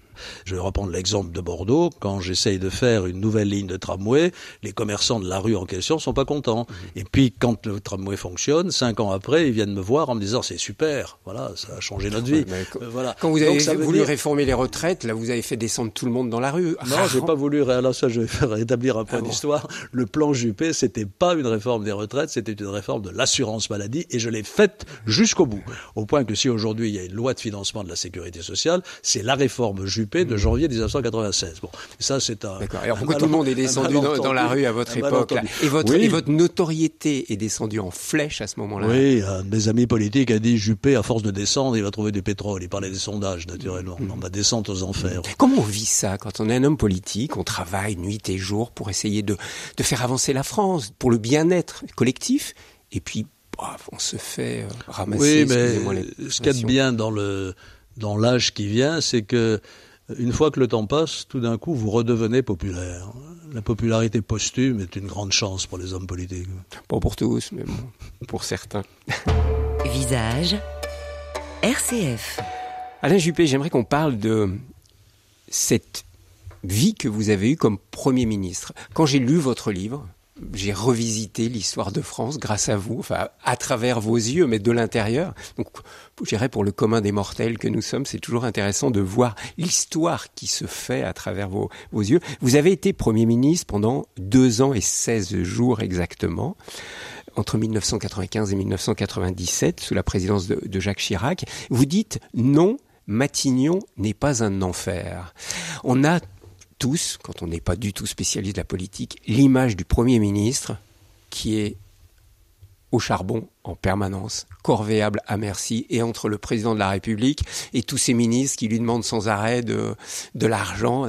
Je vais reprendre l'exemple de Bordeaux. Quand j'essaye de faire une nouvelle ligne de tramway, les commerçants de la rue en question sont pas contents. Et puis, quand le tramway fonctionne, cinq ans après, ils viennent me voir en me disant c'est super, voilà, ça a changé notre vie. quand- Euh, voilà. Quand vous avez voulu dire- réformer les retraites, là, vous avez fait descendre tout le monde dans la rue. non, j'ai Rarement- pas voulu. Alors ça, je vais faire rétablir un point Ah bon d'histoire. Le plan Juppé, c'était pas une réforme des retraites, c'était une réforme de l'assurance maladie, et je l'ai faite jusqu'au bout. Au point que si aujourd'hui il y a une loi de financement de la sécurité sociale, c'est la réforme Juppé de janvier 1996. Bon, ça c'est un. Mmh. D'accord. Alors pourquoi tout le monde est descendu dans, dans la rue à votre époque là et, votre, Oui. et votre notoriété est descendue en flèche à ce moment-là Oui, un de mes amis politiques a dit Juppé, à force de descendre, il va trouver du pétrole. Il parlait des sondages, naturellement. Mmh. On va descendre aux enfers. Comment on vit ça quand on est un homme politique, on travaille nuit et jour pour essayer de, de faire avancer la France, pour le bien-être collectif, et puis paf, on se fait euh, ramasser. Oui, mais ce qu'il y a de bien dans le dans l'âge qui vient, c'est que une fois que le temps passe, tout d'un coup, vous redevenez populaire. La popularité posthume est une grande chance pour les hommes politiques. Pas pour tous, mais bon, pour certains. Visage, RCF. Alain Juppé, j'aimerais qu'on parle de cette vie que vous avez eue comme Premier ministre. Quand j'ai lu votre livre, j'ai revisité l'histoire de France grâce à vous, enfin à travers vos yeux, mais de l'intérieur. Donc, je dirais pour le commun des mortels que nous sommes, c'est toujours intéressant de voir l'histoire qui se fait à travers vos, vos yeux. Vous avez été Premier ministre pendant deux ans et 16 jours exactement entre 1995 et 1997, sous la présidence de, de Jacques Chirac. Vous dites non, Matignon n'est pas un enfer. On a tous, quand on n'est pas du tout spécialiste de la politique, l'image du Premier ministre qui est au charbon en permanence, corvéable à merci, et entre le président de la République et tous ces ministres qui lui demandent sans arrêt de, de l'argent.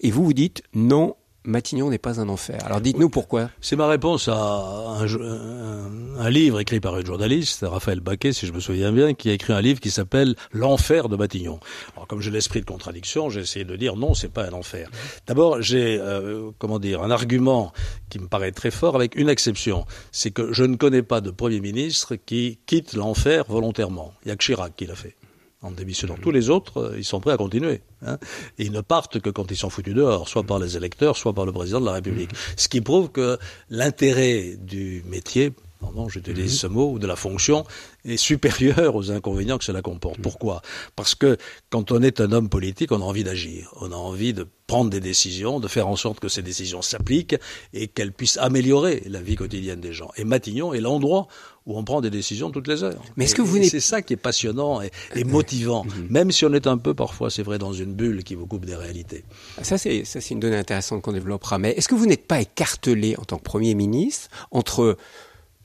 Et vous, vous dites non, Matignon n'est pas un enfer. Alors dites-nous pourquoi. C'est ma réponse à un, livre écrit par un journaliste, Raphaël Baquet, si je me souviens bien, qui a écrit un livre qui s'appelle L'enfer de Matignon. Alors, comme j'ai l'esprit de contradiction, j'ai essayé de dire non, c'est pas un enfer. D'abord, j'ai, euh, comment dire, un argument qui me paraît très fort avec une exception. C'est que je ne connais pas de Premier ministre qui quitte l'enfer volontairement. Il y a que Chirac qui l'a fait. En démissionnant. Tous les autres, euh, ils sont prêts à continuer. Hein. Et ils ne partent que quand ils sont foutus dehors, soit par les électeurs, soit par le président de la République. Ce qui prouve que l'intérêt du métier, pardon, j'utilise ce mot, ou de la fonction, est supérieur aux inconvénients que cela comporte. Pourquoi? Parce que quand on est un homme politique, on a envie d'agir. On a envie de prendre des décisions, de faire en sorte que ces décisions s'appliquent et qu'elles puissent améliorer la vie quotidienne des gens. Et Matignon est l'endroit où on prend des décisions toutes les heures. Mais est-ce que vous C'est ça qui est passionnant et, et motivant, même si on est un peu parfois, c'est vrai, dans une bulle qui vous coupe des réalités. Ça, c'est, ça, c'est une donnée intéressante qu'on développera. Mais est-ce que vous n'êtes pas écartelé en tant que Premier ministre entre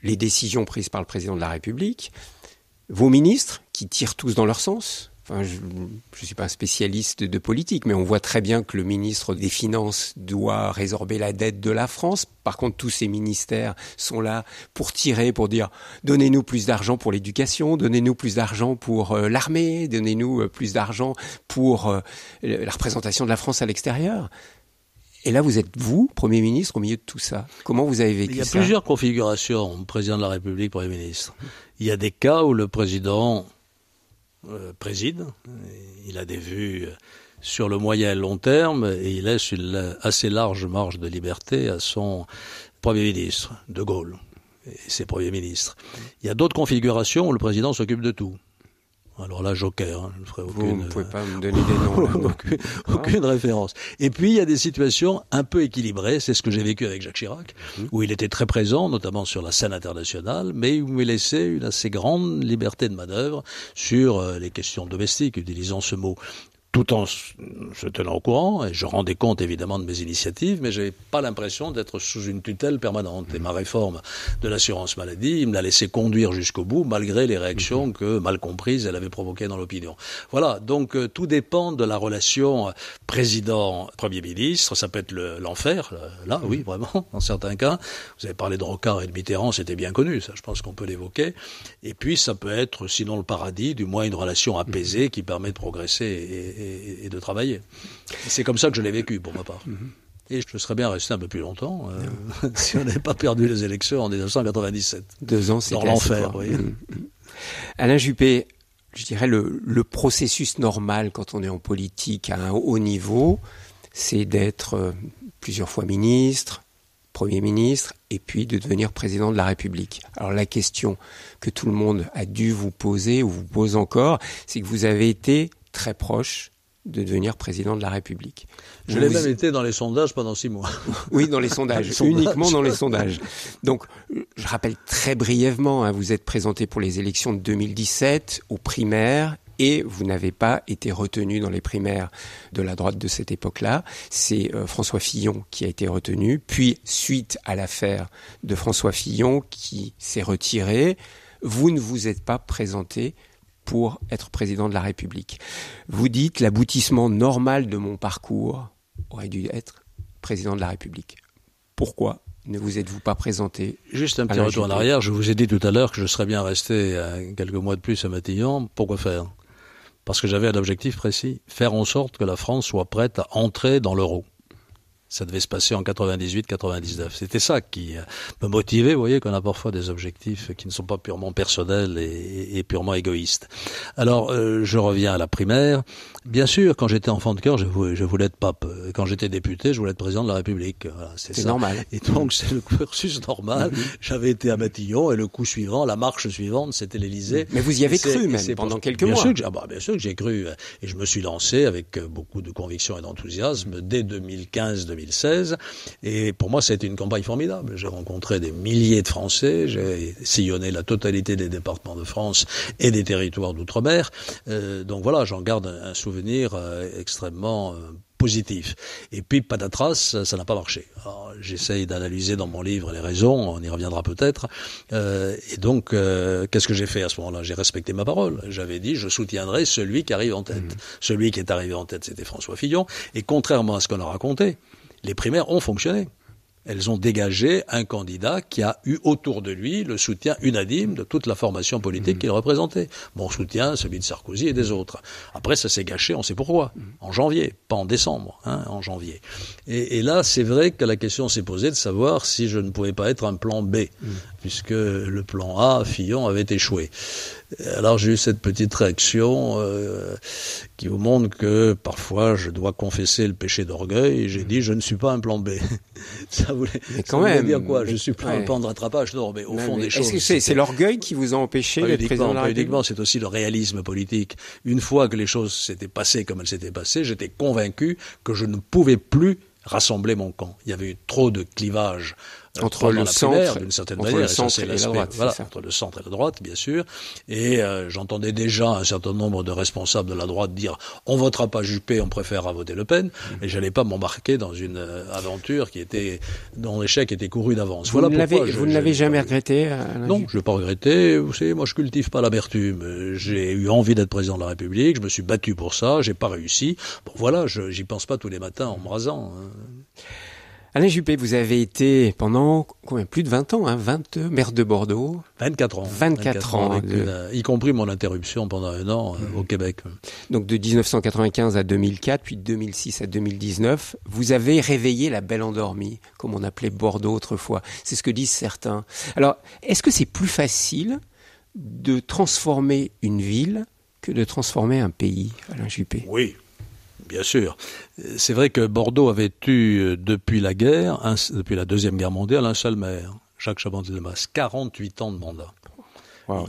les décisions prises par le président de la République, vos ministres qui tirent tous dans leur sens Enfin, je ne suis pas un spécialiste de politique, mais on voit très bien que le ministre des Finances doit résorber la dette de la France. Par contre, tous ces ministères sont là pour tirer, pour dire donnez-nous plus d'argent pour l'éducation, donnez-nous plus d'argent pour euh, l'armée, donnez-nous euh, plus d'argent pour euh, la représentation de la France à l'extérieur. Et là, vous êtes vous, Premier ministre, au milieu de tout ça. Comment vous avez vécu Il y a ça plusieurs configurations, président de la République, Premier ministre. Il y a des cas où le président euh, préside, il a des vues sur le moyen et le long terme et il laisse une assez large marge de liberté à son Premier ministre, De Gaulle, et ses premiers ministres. Il y a d'autres configurations où le président s'occupe de tout. Alors là, joker, hein, je ne ferai aucune. Vous ne pouvez pas me donner des noms. aucune, aucune référence. Et puis, il y a des situations un peu équilibrées. C'est ce que j'ai vécu avec Jacques Chirac, Mhm. où il était très présent, notamment sur la scène internationale, mais il me laissait une assez grande liberté de manœuvre sur euh, les questions domestiques, utilisant ce mot tout en se tenant au courant, et je rendais compte évidemment de mes initiatives, mais j'avais pas l'impression d'être sous une tutelle permanente. Et ma réforme de l'assurance maladie, il me l'a laissé conduire jusqu'au bout, malgré les réactions que, mal comprises, elle avait provoquées dans l'opinion. Voilà, donc euh, tout dépend de la relation euh, président-premier ministre, ça peut être le- l'enfer, euh, là, oui, vraiment, dans certains cas. Vous avez parlé de Rocard et de Mitterrand, c'était bien connu, ça, je pense qu'on peut l'évoquer. Et puis, ça peut être, sinon le paradis, du moins une relation apaisée qui permet de progresser et, et- et de travailler. C'est comme ça que je l'ai vécu, pour ma part. Et je serais bien resté un peu plus longtemps euh, si on n'avait pas perdu les élections en 1997. Deux ans, c'est Dans l'enfer, oui. Alain Juppé, je dirais le, le processus normal quand on est en politique à un haut niveau, c'est d'être euh, plusieurs fois ministre, Premier ministre, et puis de devenir président de la République. Alors la question que tout le monde a dû vous poser, ou vous pose encore, c'est que vous avez été très proche de devenir président de la République. Je l'ai vous- même été dans les sondages pendant six mois. oui, dans les sondages, les sondages. uniquement dans les sondages. Donc, je rappelle très brièvement, hein, vous êtes présenté pour les élections de 2017 aux primaires et vous n'avez pas été retenu dans les primaires de la droite de cette époque-là. C'est euh, François Fillon qui a été retenu. Puis, suite à l'affaire de François Fillon qui s'est retiré, vous ne vous êtes pas présenté pour être président de la République. Vous dites l'aboutissement normal de mon parcours aurait dû être président de la République. Pourquoi ne vous êtes-vous pas présenté Juste un petit retour en arrière. Je vous ai dit tout à l'heure que je serais bien resté euh, quelques mois de plus à Matignon. Pourquoi faire? Parce que j'avais un objectif précis. Faire en sorte que la France soit prête à entrer dans l'euro. Ça devait se passer en 98-99. C'était ça qui euh, me motivait. Vous voyez qu'on a parfois des objectifs qui ne sont pas purement personnels et, et purement égoïstes. Alors, euh, je reviens à la primaire. Bien sûr, quand j'étais enfant de cœur, je voulais, je voulais être pape. Quand j'étais député, je voulais être président de la République. Voilà, C'est normal. Et donc, c'est le cursus normal. Mhm. J'avais été à Matignon et le coup suivant, la marche suivante, c'était l'Élysée. Mais vous y avez cru même pendant quelques bien mois. Sûr que ah bah, bien sûr que j'ai cru. Et je me suis lancé avec beaucoup de conviction et d'enthousiasme dès 2015-2016. Et pour moi, c'était une campagne formidable. J'ai rencontré des milliers de Français. J'ai sillonné la totalité des départements de France et des territoires d'outre-mer. Euh, donc voilà, j'en garde un, un souvenir euh, extrêmement euh, positif. Et puis, patatras, ça ça n'a pas marché. J'essaye d'analyser dans mon livre les raisons, on y reviendra peut-être. Euh, et donc, euh, qu'est-ce que j'ai fait à ce moment-là? J'ai respecté ma parole. J'avais dit, je soutiendrai celui qui arrive en tête. Celui qui est arrivé en tête, c'était François Fillon. Et contrairement à ce qu'on a raconté, les primaires ont fonctionné. Elles ont dégagé un candidat qui a eu autour de lui le soutien unanime de toute la formation politique qu'il représentait. Mon soutien, celui de Sarkozy et des autres. Après, ça s'est gâché, on sait pourquoi. En janvier, pas en décembre, hein, en janvier. Et, et là, c'est vrai que la question s'est posée de savoir si je ne pouvais pas être un plan B, puisque le plan A, Fillon, avait échoué. Alors j'ai eu cette petite réaction euh, qui vous montre que parfois je dois confesser le péché d'orgueil. Et j'ai dit je ne suis pas un plan B. ça voulait, Mais ça quand voulait même, dire quoi? Mais- Je suis pas ouais. un plan de rattrapage. Non, mais au fond mais des choses. c'est, l'orgueil qui vous a empêché d'être président de la pas République? uniquement, c'est aussi le réalisme politique. Une fois que les choses s'étaient passées comme elles s'étaient passées, j'étais convaincu que je ne pouvais plus rassembler mon camp. Il y avait eu trop de clivages Entre pendant le centre- d'une certaine entre manière. le et ça, la droite, Voilà, entre le centre et la droite, bien sûr. Et euh, j'entendais déjà un certain nombre de responsables de la droite dire on votera pas Juppé, on préférera voter Le Pen. Mm. Et j'allais pas m'embarquer dans une euh, aventure qui était dont l'échec était couru d'avance. Vous Voilà ne l'avez, pourquoi je- vous ne l'avez jamais regretté Alain non, je ne vais pas regretter. Vous savez, moi, je cultive pas l'amertume. Euh, J'ai eu envie d'être président de la République. Je me suis battu pour ça. J'ai pas réussi. Bon, voilà, j'y pense pas tous les matins en me rasant. hein. Alain Juppé, vous avez été pendant combien? Plus de 20 ans, hein? 22, maire de Bordeaux. 24 ans. 24 ans, avec de- une, euh, y compris mon interruption pendant un an euh, au Québec. Donc de 1995 à 2004, puis de 2006 à 2019, vous avez réveillé la belle endormie, comme on appelait Bordeaux autrefois. C'est ce que disent certains. Alors, est-ce que c'est plus facile de transformer une ville que de transformer un pays, Alain Juppé? Oui, bien sûr. C'est vrai que Bordeaux avait eu, euh, depuis la guerre, un- depuis la Deuxième Guerre mondiale, un seul maire, Jacques Chaban-Delmas, 48 ans de mandat.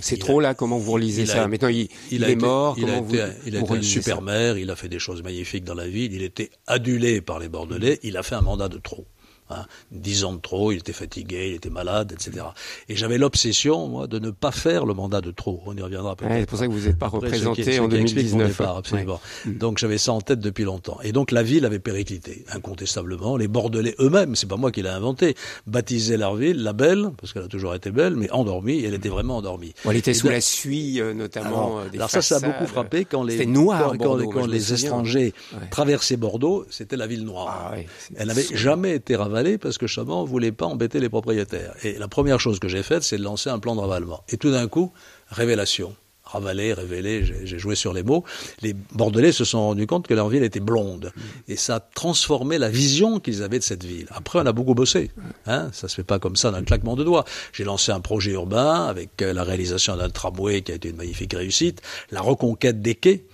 C'est trop là, comment vous relisez ça Maintenant, il, est mort, il a vous, été, il a été un super maire, il a fait des choses magnifiques dans la ville, il était adulé par les Bordelais, il a fait un mandat de trop. Hein, dix ans de trop, il était fatigué, il était malade, etc. Et j'avais l'obsession, moi, de ne pas faire le mandat de trop. On y reviendra peut-être. c'est pour ça que vous n'êtes pas représenté en 2019. Départ, absolument. Donc j'avais ça en tête depuis longtemps. Et donc la ville avait périclité, incontestablement. Les Bordelais eux-mêmes, c'est pas moi qui l'ai inventé, baptisaient leur ville la Belle, parce qu'elle a toujours été belle, mais endormie, elle était vraiment endormie. elle était sous la suie, euh, notamment. Alors, euh, alors ça, ça a beaucoup frappé quand les, noir, quand, quand, les étrangers traversaient Bordeaux, c'était la ville noire. Ah, elle n'avait jamais été parce que Chaban voulait pas embêter les propriétaires. Et la première chose que j'ai faite, c'est de lancer un plan de ravalement. Et tout d'un coup, révélation. Ravaler, révéler, j'ai joué sur les mots. Les Bordelais se sont rendus compte que leur ville était blonde. Et ça a transformé la vision qu'ils avaient de cette ville. Après, on a beaucoup bossé. Hein ça se fait pas comme ça d'un claquement de doigts. J'ai lancé un projet urbain avec euh, la réalisation d'un tramway qui a été une magnifique réussite, la reconquête des quais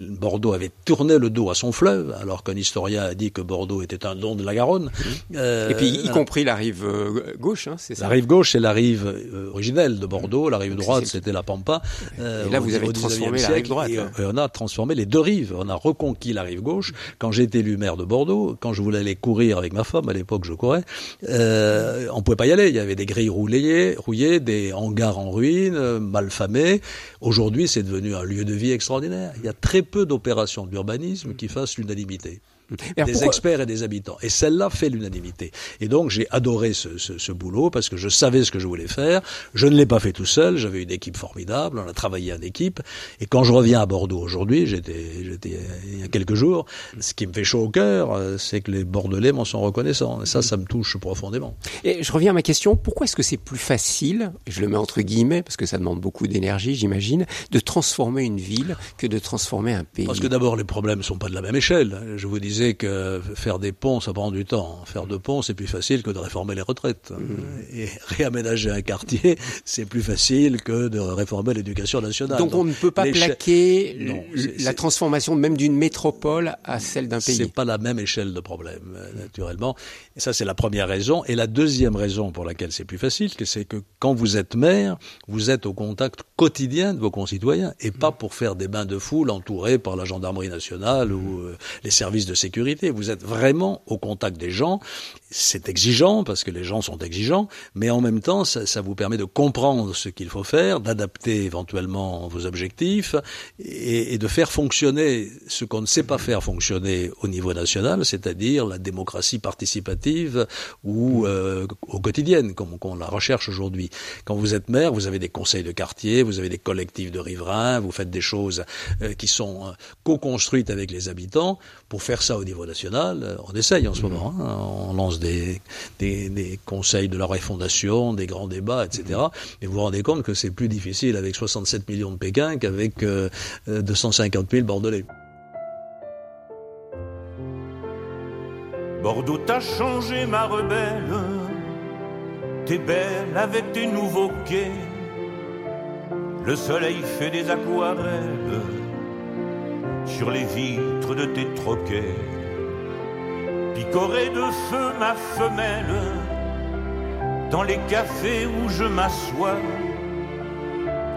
Bordeaux avait tourné le dos à son fleuve, alors qu'un historien a dit que Bordeaux était un don de la Garonne. Euh, et puis, y compris la rive euh, gauche, hein, c'est ça La rive gauche, c'est la rive euh, originelle de Bordeaux. La rive droite, c'était la Pampa. et là, vous avez transformé la rive droite. Et, on a transformé les deux rives. On a reconquis la rive gauche. Quand j'ai été élu maire de Bordeaux, quand je voulais aller courir avec ma femme, à l'époque, je courais, on pouvait pas y aller. Il y avait des grilles rouillées, rouillées des hangars en ruine, mal famés. Aujourd'hui, c'est devenu un lieu de vie extraordinaire. Il y a très peu d'opérations d'urbanisme qui fassent l'unanimité des experts et des habitants. Et celle-là fait l'unanimité. Et donc j'ai adoré ce, ce, ce, boulot parce que je savais ce que je voulais faire. Je ne l'ai pas fait tout seul. J'avais une équipe formidable. On a travaillé en équipe. Et quand je reviens à Bordeaux aujourd'hui, j'étais, il y a quelques jours. Ce qui me fait chaud au cœur, euh, c'est que les Bordelais m'en sont reconnaissants. Et ça, ça me touche profondément. Et je reviens à ma question. Pourquoi est-ce que c'est plus facile, je le mets entre guillemets parce que ça demande beaucoup d'énergie, j'imagine, de transformer une ville que de transformer un pays? Parce que d'abord, les problèmes sont pas de la même échelle. Je vous disais que faire des ponts, ça prend du temps. Faire de ponts, c'est plus facile que de réformer les retraites. Mmh. Et réaménager un quartier, c'est plus facile que de réformer l'éducation nationale. Donc, on ne peut pas plaquer la transformation même d'une métropole à celle d'un pays. C'est pas la même échelle de problème, euh, naturellement. Et ça, c'est la première raison. Et la deuxième raison pour laquelle c'est plus facile, c'est que quand vous êtes maire, vous êtes au contact quotidien de vos concitoyens et pas pour faire des bains de foule entourés par la gendarmerie nationale ou euh, les services de sécurité vous êtes vraiment au contact des gens. C'est exigeant parce que les gens sont exigeants, mais en même temps, ça, vous permet de comprendre ce qu'il faut faire, d'adapter éventuellement vos objectifs et, de faire fonctionner ce qu'on ne sait pas faire fonctionner au niveau national, c'est-à-dire la démocratie participative ou euh, au quotidienne, comme on la recherche aujourd'hui. Quand vous êtes maire, vous avez des conseils de quartier, vous avez des collectifs de riverains, vous faites des choses euh, qui sont euh, co-construites avec les habitants. Pour faire ça au niveau national, euh, on essaye en ce moment. Hein. On lance des, des, conseils de la réfondation, des grands débats, etc. Et vous vous rendez compte que c'est plus difficile avec 67 millions de Pékin qu'avec 250 000 Bordelais. Bordeaux t'a changé ma rebelle, t'es belle avec tes nouveaux quais, le soleil fait des aquarelles sur les vitres de tes troquets. Picoré de feu ma femelle, dans les cafés où je m'assois,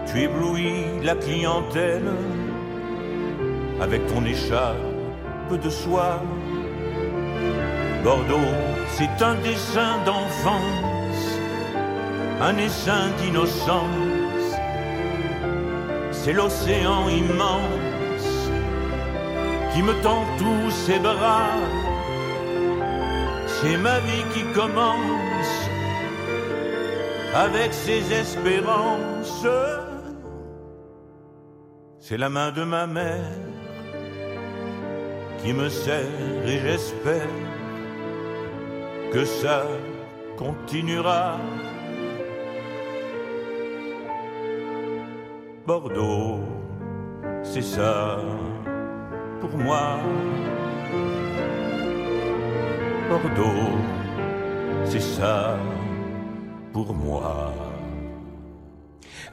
tu éblouis la clientèle avec ton écharpe de soie. Bordeaux, c'est un dessin d'enfance, un essaim d'innocence, c'est l'océan immense qui me tend tous ses bras. C'est ma vie qui commence avec ses espérances. C'est la main de ma mère qui me serre et j'espère que ça continuera. Bordeaux, c'est ça pour moi. Bordeaux, c'est ça pour moi.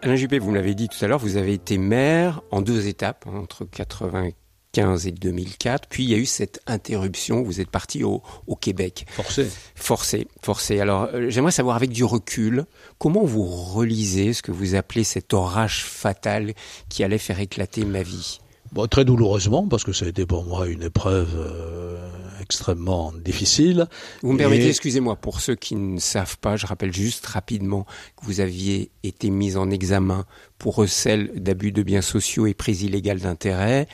Alain Juppé, vous me l'avez dit tout à l'heure, vous avez été maire en deux étapes, hein, entre 80 2015 et 2004. Puis il y a eu cette interruption. Vous êtes parti au, au Québec. Forcé. Forcé, forcé. Alors euh, j'aimerais savoir avec du recul, comment vous relisez ce que vous appelez cet orage fatal qui allait faire éclater ma vie? Bon, très douloureusement, parce que ça a été pour moi une épreuve euh, extrêmement difficile. Vous me permettez, excusez-moi, pour ceux qui ne savent pas, je rappelle juste rapidement que vous aviez été mis en examen pour recel d'abus de biens sociaux et prise illégale d'intérêt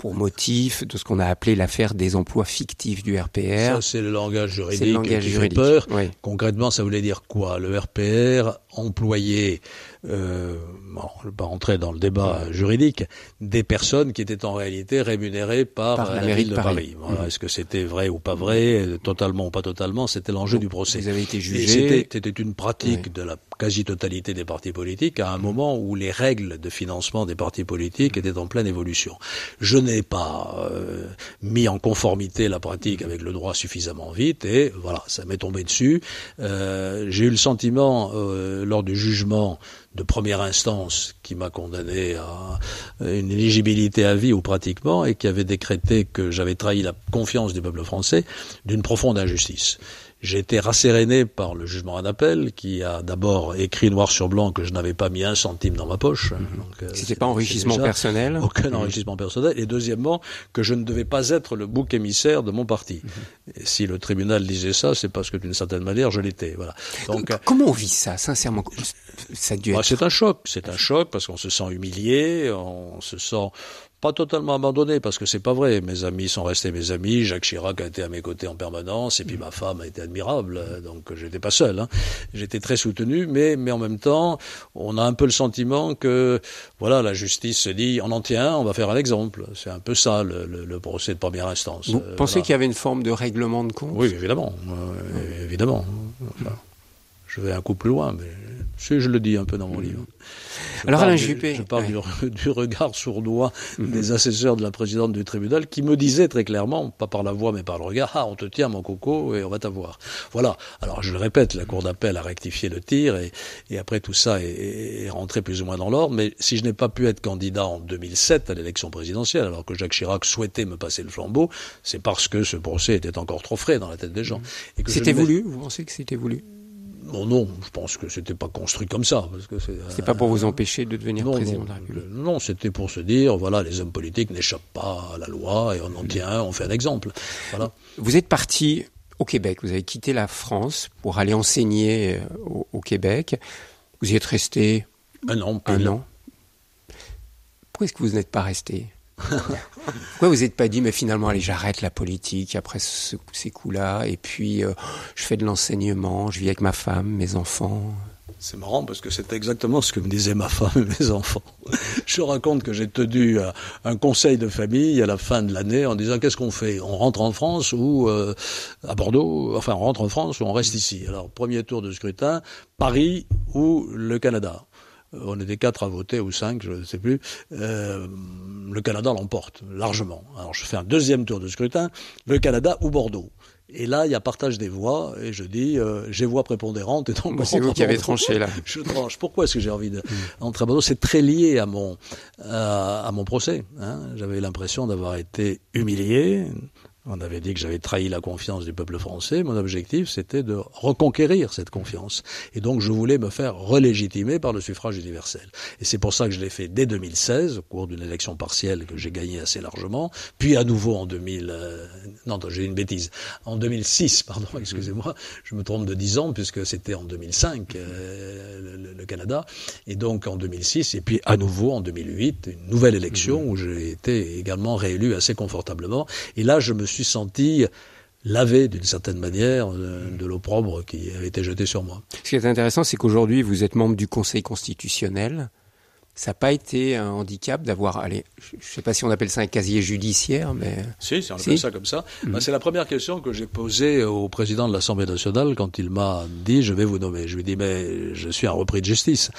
pour motif de ce qu'on a appelé l'affaire des emplois fictifs du RPR. Ça, c'est le langage juridique le langage qui juridique. fait peur. Oui. Concrètement, ça voulait dire quoi? Le RPR employait, euh, bon, je ne vais pas rentrer dans le débat juridique, des personnes qui étaient en réalité rémunérées par, par la, la mairie de Paris. Paris. Voilà. Mmh. Est-ce que c'était vrai ou pas vrai Totalement ou pas totalement C'était l'enjeu du procès. Vous avez été jugé. C'était une pratique de la quasi-totalité des partis politiques à un moment où les règles de financement des partis politiques étaient en pleine évolution. Je n'ai pas euh, mis en conformité la pratique avec le droit suffisamment vite et voilà, ça m'est tombé dessus. Euh, J'ai eu le sentiment euh, lors du jugement de première instance qui m'a condamné à une éligibilité à vie ou pratiquement et qui avait décrété que j'avais trahi la confiance du peuple français d'une profonde injustice. J'ai été rasséréné par le jugement en appel qui a d'abord écrit noir sur blanc que je n'avais pas mis un centime dans ma poche. Mmh. C'était pas enrichissement personnel? Aucun mmh. enrichissement personnel. Et deuxièmement, que je ne devais pas être le bouc émissaire de mon parti. Mmh. Et si le tribunal disait ça, c'est parce que d'une certaine manière, je l'étais. Voilà. Donc, Comment on vit ça, sincèrement? Ça bah, C'est un choc. C'est un choc parce qu'on se sent humilié, on se sent pas totalement abandonné parce que c'est pas vrai. Mes amis sont restés mes amis. Jacques Chirac a été à mes côtés en permanence et puis ma femme a été admirable. Donc j'étais pas seul. Hein. J'étais très soutenu, mais mais en même temps, on a un peu le sentiment que voilà, la justice se dit on en tient, on va faire un exemple. C'est un peu ça le, le, le procès de première instance. Vous euh, pensez voilà. qu'il y avait une forme de règlement de compte? Oui, évidemment, euh, évidemment. Enfin, je vais un coup plus loin, mais si je le dis un peu dans mon livre. Je Alors Alain Juppé, je parle ouais. du, du, regard sournois mm -hmm. des assesseurs de la présidente du tribunal qui me disaient très clairement, pas par la voix mais par le regard, ah on te tient mon coco et on va t'avoir. Voilà. Alors je le répète, la cour d'appel a rectifié le tir et, et après tout ça est, est, rentré plus ou moins dans l'ordre. Mais si je n'ai pas pu être candidat en 2007 à l'élection présidentielle, alors que Jacques Chirac souhaitait me passer le flambeau, c'est parce que ce procès était encore trop frais dans la tête des gens. Mm -hmm. C'était voulu? Vous pensez que c'était voulu? Bon, non, je pense que c'était pas construit comme ça. Parce que c'est pas pour vous empêcher de devenir non, président non, de la République. Non, c'était pour se dire, voilà, les hommes politiques n'échappent pas à la loi et on en tient, on fait un exemple. Voilà. Vous êtes parti au Québec, vous avez quitté la France pour aller enseigner au, au Québec. Vous y êtes resté un an. Un an. Pourquoi est-ce que vous n'êtes pas resté? Pourquoi vous n'êtes pas dit, mais finalement, allez, j'arrête la politique après ce, ces coups-là, et puis euh, je fais de l'enseignement, je vis avec ma femme, mes enfants. C'est marrant parce que c'est exactement ce que me disaient ma femme et mes enfants. Je raconte que j'ai tenu un conseil de famille à la fin de l'année en disant qu'est-ce qu'on fait? On rentre en France ou euh, à Bordeaux? Enfin, on rentre en France ou on reste ici? Alors, premier tour de scrutin, Paris ou le Canada? On était quatre à voter ou cinq, je ne sais plus. Euh, le Canada l'emporte largement. Alors je fais un deuxième tour de scrutin, le Canada ou Bordeaux. Et là, il y a partage des voix, et je dis, euh, j'ai voix prépondérante. Et donc, c'est vous qui avez tranché là. Je tranche. Pourquoi est-ce que j'ai envie d'entrer mmh. à Bordeaux? C'est très lié à mon à, à mon procès. Hein. J'avais l'impression d'avoir été humilié, on avait dit que j'avais trahi la confiance du peuple français. Mon objectif, c'était de reconquérir cette confiance. Et donc, je voulais me faire relégitimer par le suffrage universel. Et c'est pour ça que je l'ai fait dès 2016, au cours d'une élection partielle que j'ai gagnée assez largement. Puis à nouveau en 2000... Euh, non, j'ai une bêtise. En 2006, pardon, excusez-moi. Je me trompe de 10 ans, puisque c'était en 2005, euh, le, le, Canada. Et donc en 2006, et puis à nouveau en 2008, une nouvelle élection où j'ai été également réélu assez confortablement. Et là, je me suis senti lavé d'une certaine manière de, de l'opprobre qui avait été jeté sur moi. Ce qui est intéressant, c'est qu'aujourd'hui, vous êtes membre du Conseil constitutionnel. Ça n'a pas été un handicap d'avoir, allez, je ne sais pas si on appelle ça un casier judiciaire, mais... Si, si on appelle si. ça comme ça. Mmh. Ben, c'est la première question que j'ai posée au président de l'Assemblée nationale quand il m'a dit « je vais vous nommer ». Je lui ai dit « mais je suis un repris de justice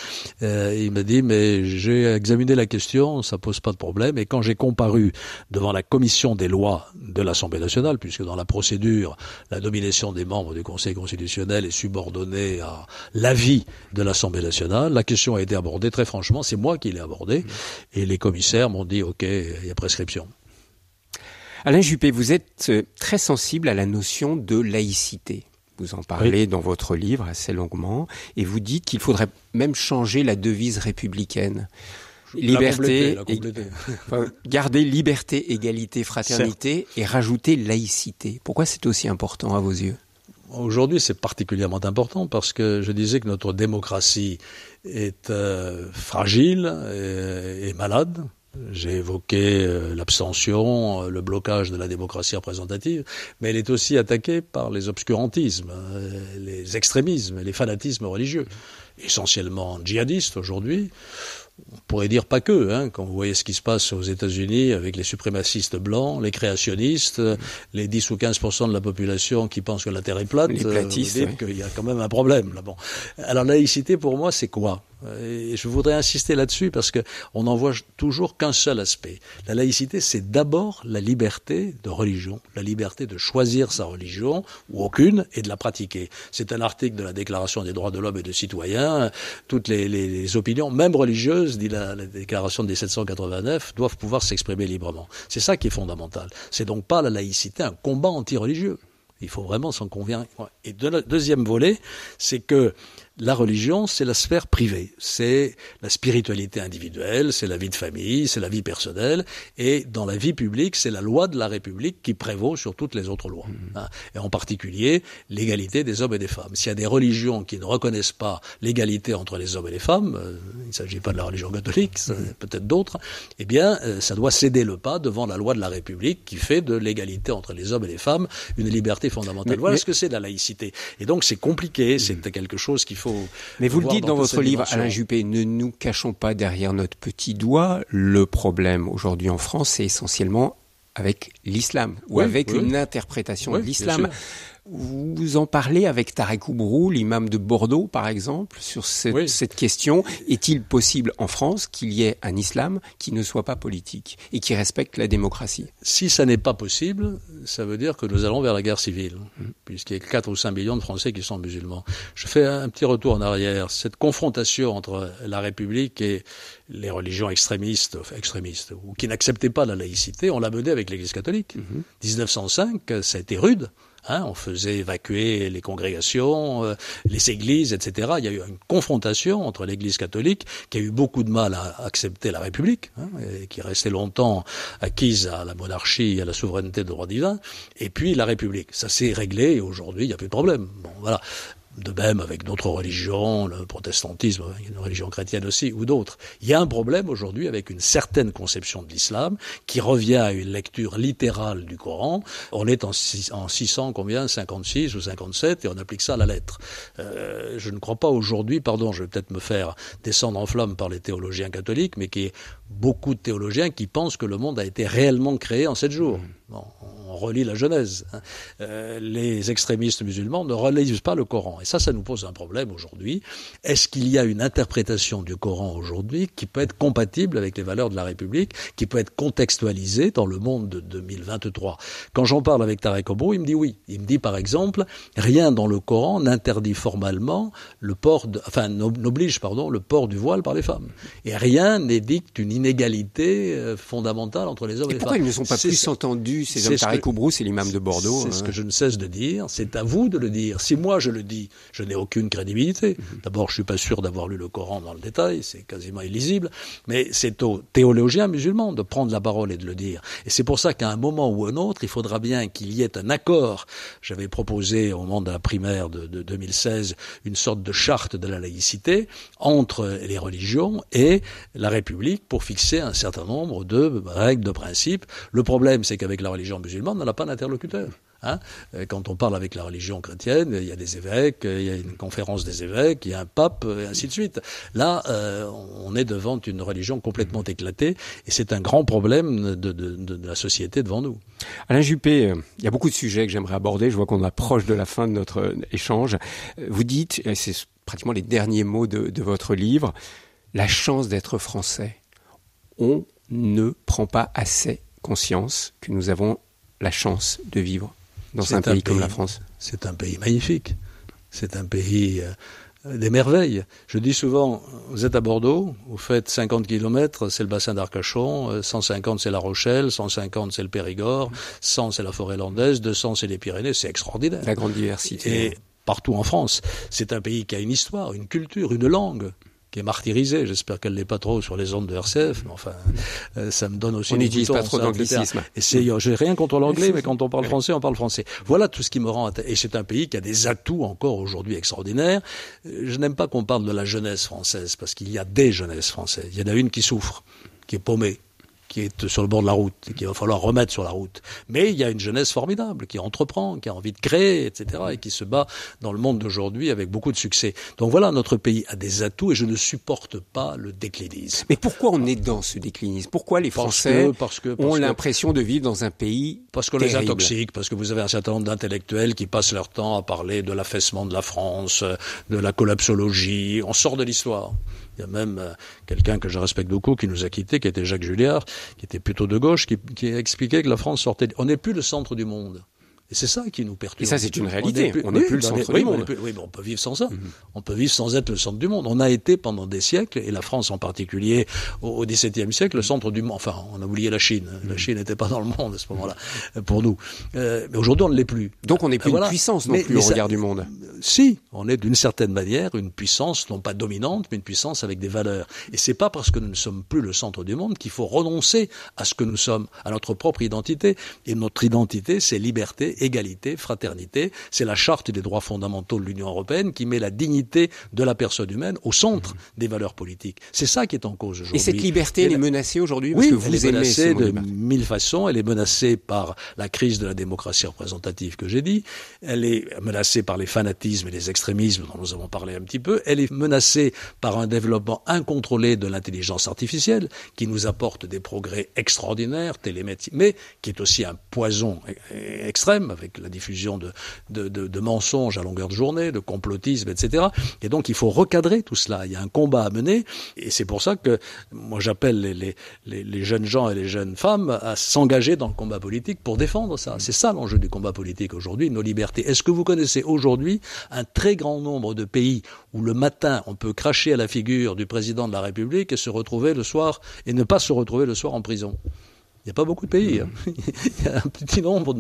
euh, ». Il m'a dit « mais j'ai examiné la question, ça pose pas de problème ». Et quand j'ai comparu devant la commission des lois de l'Assemblée nationale, puisque dans la procédure, la nomination des membres du Conseil constitutionnel est subordonnée à l'avis de l'Assemblée nationale, la question a été abordée très franchement, c'est moi qui l'ai abordé, mmh. et les commissaires m'ont dit, OK, il y a prescription. Alain Juppé, vous êtes euh, très sensible à la notion de laïcité. Vous en parlez dans votre livre assez longuement et vous dites qu'il faudrait même changer la devise républicaine. Liberté, garder liberté, égalité, fraternité et rajouter laïcité. Pourquoi c'est aussi important à vos yeux? Aujourd'hui, c'est particulièrement important parce que je disais que notre démocratie est euh, fragile et, malade. J'ai évoqué euh, l'abstention, euh, le blocage de la démocratie représentative, mais elle est aussi attaquée par les obscurantismes, les extrémismes, les fanatismes religieux, essentiellement djihadistes aujourd'hui on pourrait dire pas que, hein, quand vous voyez ce qui se passe aux États-Unis avec les suprémacistes blancs, les créationnistes, les 10 ou 15 de la population qui pensent que la Terre est plate, les platistes, vous qu'il y a quand même un problème là. Bon, alors laïcité pour moi c'est quoi? Et je voudrais insister là-dessus parce que on n'en voit toujours qu'un seul aspect. La laïcité, c'est d'abord la liberté de religion, la liberté de choisir sa religion ou aucune et de la pratiquer. C'est un article de la Déclaration des droits de l'homme et des citoyens. Toutes les, les, les opinions, même religieuses, dit la, la Déclaration de 1789, doivent pouvoir s'exprimer librement. C'est ça qui est fondamental. C'est donc pas la laïcité un combat anti-religieux. Il faut vraiment s'en convaincre. Et de, deuxième volet, c'est que la religion, c'est la sphère privée, c'est la spiritualité individuelle, c'est la vie de famille, c'est la vie personnelle, et dans la vie publique, c'est la loi de la République qui prévaut sur toutes les autres lois, mmh. hein. et en particulier l'égalité des hommes et des femmes. S'il y a des religions qui ne reconnaissent pas l'égalité entre les hommes et les femmes, euh, il ne s'agit pas de la religion catholique, mmh. peut-être d'autres, eh bien, euh, ça doit céder le pas devant la loi de la République qui fait de l'égalité entre les hommes et les femmes une liberté fondamentale. voilà ce que c'est la laïcité. Et donc c'est compliqué, c'est mmh. quelque chose qu'il faut mais vous le dites dans, votre livre, Alain Juppé, ne nous cachons pas derrière notre petit doigt. Le problème aujourd'hui en France, c'est essentiellement avec l'islam ou avec une interprétation de l'islam. Vous en parlez avec Tarek Oubrou, l'imam de Bordeaux, par exemple, sur cette, question. Est-il possible en France qu'il y ait un islam qui ne soit pas politique et qui respecte la démocratie? Si ça n'est pas possible, ça veut dire que nous allons vers la guerre civile, mmh. puisqu'il y a 4 ou 5 millions de Français qui sont musulmans. Je fais un petit retour en arrière. Cette confrontation entre la République et les religions extrémistes, extrémistes ou qui n'acceptaient pas la laïcité, on l'a menée avec l'Église catholique. 1905, mmh. ça a été rude. Hein, on faisait évacuer les congrégations, euh, les églises, etc. Il y a eu une confrontation entre l'Église catholique, qui a eu beaucoup de mal à accepter la République, hein, et qui restait longtemps acquise à la monarchie et à la souveraineté de droit divin, et puis la République. Ça s'est réglé, et aujourd'hui, il n'y a plus de problème. Bon, voilà de même avec d'autres religions, le protestantisme, une religion chrétienne aussi, ou d'autres. Il y a un problème aujourd'hui avec une certaine conception de l'islam qui revient à une lecture littérale du Coran. On est en, en 600, combien? 56 ou 57, et on applique ça à la lettre. Euh, je ne crois pas aujourd'hui, pardon, je vais peut-être me faire descendre en flamme par les théologiens catholiques, mais qui est beaucoup de théologiens qui pensent que le monde a été réellement créé en sept jours. Mmh. Bon, on relit la Genèse. Hein. Euh, les extrémistes musulmans ne relisent pas le Coran. Et ça, ça nous pose un problème aujourd'hui. Est-ce qu'il y a une interprétation du Coran aujourd'hui qui peut être compatible avec les valeurs de la République, qui peut être contextualisée dans le monde de 2023 Quand j'en parle avec Tarek Obro, il me dit oui. Il me dit par exemple, rien dans le Coran n'interdit formellement le port, de, enfin n'oblige pardon le port du voile par les femmes. Et rien n'édicte une inégalité euh, fondamentale entre les hommes et, les pourquoi femmes. ils ne sont pas plus entendus ces hommes Tarek Obro, c'est l'imam de Bordeaux. C'est ce hein. que je ne cesse de dire. C'est à vous de le dire. Si moi je le dis, je n'ai aucune crédibilité. Mhm. D'abord, je suis pas sûr d'avoir lu le Coran dans le détail, c'est quasiment illisible, mais c'est aux théologiens musulmans de prendre la parole et de le dire. Et c'est pour ça qu'à un moment ou un autre, il faudra bien qu'il y ait un accord. J'avais proposé au moment de la primaire de, de 2016 une sorte de charte de la laïcité entre les religions et la République pour fixer un certain nombre de règles, de principes. Le problème, c'est qu'avec la religion musulmane, on n'a pas d'interlocuteur. Hein euh, Quand on parle avec la religion chrétienne, il y a des évêques, il y a une conférence des évêques, il y a un pape, et ainsi de suite. Là, euh, on est devant une religion complètement éclatée, et c'est un grand problème de, la société devant nous. Alain Juppé, euh, il y a beaucoup de sujets que j'aimerais aborder. Je vois qu'on approche de la fin de notre échange. Vous dites, c'est pratiquement les derniers mots de votre livre, la chance d'être français. On ne prend pas assez conscience que nous avons la chance de vivre dans un pays, comme la France C'est un pays magnifique. C'est un pays euh, des merveilles. Je dis souvent, vous êtes à Bordeaux, vous faites 50 km, c'est le bassin d'Arcachon, 150 c'est La Rochelle, 150 c'est le Périgord, 100 c'est la forêt landaise, 200 c'est les Pyrénées, c'est extraordinaire. La grande diversité. Et partout en France, c'est un pays qui a une histoire, une culture, une langue qui est martyrisée. J'espère qu'elle n'est pas trop sur les ondes de RCF, mais enfin, euh, ça me donne aussi. On n'utilise pas trop d'anglicisme. C'est, j'ai rien contre l'anglais, mais quand on parle français, on parle français. Voilà tout ce qui me rend. Et c'est un pays qui a des atouts encore aujourd'hui extraordinaires. Euh, je n'aime pas qu'on parle de la jeunesse française parce qu'il y a des jeunesses françaises. Il y en a une qui souffre, qui est paumée, qui est sur le bord de la route et qu'il va falloir remettre sur la route. Mais il y a une jeunesse formidable qui entreprend, qui a envie de créer, etc., et qui se bat dans le monde d'aujourd'hui avec beaucoup de succès. Donc voilà, notre pays a des atouts et je ne supporte pas le déclinisme. Mais pourquoi on est dans ce déclinisme? Pourquoi les Français parce que, ont l'impression de vivre dans un pays Parce qu'on les intoxique, parce que vous avez un certain nombre d'intellectuels qui passent leur temps à parler de l'affaissement de la France, de la collapsologie. On sort de l'histoire. Il y a même euh, quelqu'un que je respecte beaucoup qui nous a quittés, qui était Jacques Julliard, qui était plutôt de gauche, qui, qui expliquait que la France sortait. On n'est plus le centre du monde. Et c'est ça qui nous perturbe. Et ça, c'est une réalité. On n'est plus, le centre du monde. oui, mais on peut vivre sans ça. Mhm. On peut vivre sans être le centre du monde. On a été pendant des siècles, et la France en particulier, au XVIIe siècle, le centre du monde. Enfin, on a oublié la Chine. La mhm. Chine n'était pas dans le monde à ce moment-là, pour nous. Euh, mais aujourd'hui, on ne l'est plus. Donc, on n'est plus une puissance non plus au regard du monde. Si, on est d'une certaine manière une puissance, non pas dominante, mais une puissance avec des valeurs. Et c'est pas parce que nous ne sommes plus le centre du monde qu'il faut renoncer à ce que nous sommes, à notre propre identité. Et notre identité, c'est liberté, égalité, fraternité. C'est la charte des droits fondamentaux de l'Union européenne qui met la dignité de la personne humaine au centre des valeurs politiques. C'est ça qui est en cause aujourd'hui. Et cette liberté, elle est menacée aujourd'hui Oui, que vous elle est menacée de mille façons. Elle est menacée par la crise de la démocratie représentative que j'ai dit. Elle est menacée par les fanatismes et les extrémismes dont nous avons parlé un petit peu. Elle est menacée par un développement incontrôlé de l'intelligence artificielle qui nous apporte des progrès extraordinaires, télémétriques, mais qui est aussi un poison extrême avec la diffusion de, mensonges à longueur de journée, de complotisme, etc. Et donc il faut recadrer tout cela. Il y a un combat à mener, et c'est pour ça que moi j'appelle les, les, jeunes gens et les jeunes femmes à s'engager dans le combat politique pour défendre ça. C'est ça l'enjeu du combat politique aujourd'hui, nos libertés. Est-ce que vous connaissez aujourd'hui un très grand nombre de pays où le matin on peut cracher à la figure du président de la République et se retrouver le soir et ne pas se retrouver le soir en prison? Il n'y a pas beaucoup de pays. Hein. Il y a un petit nombre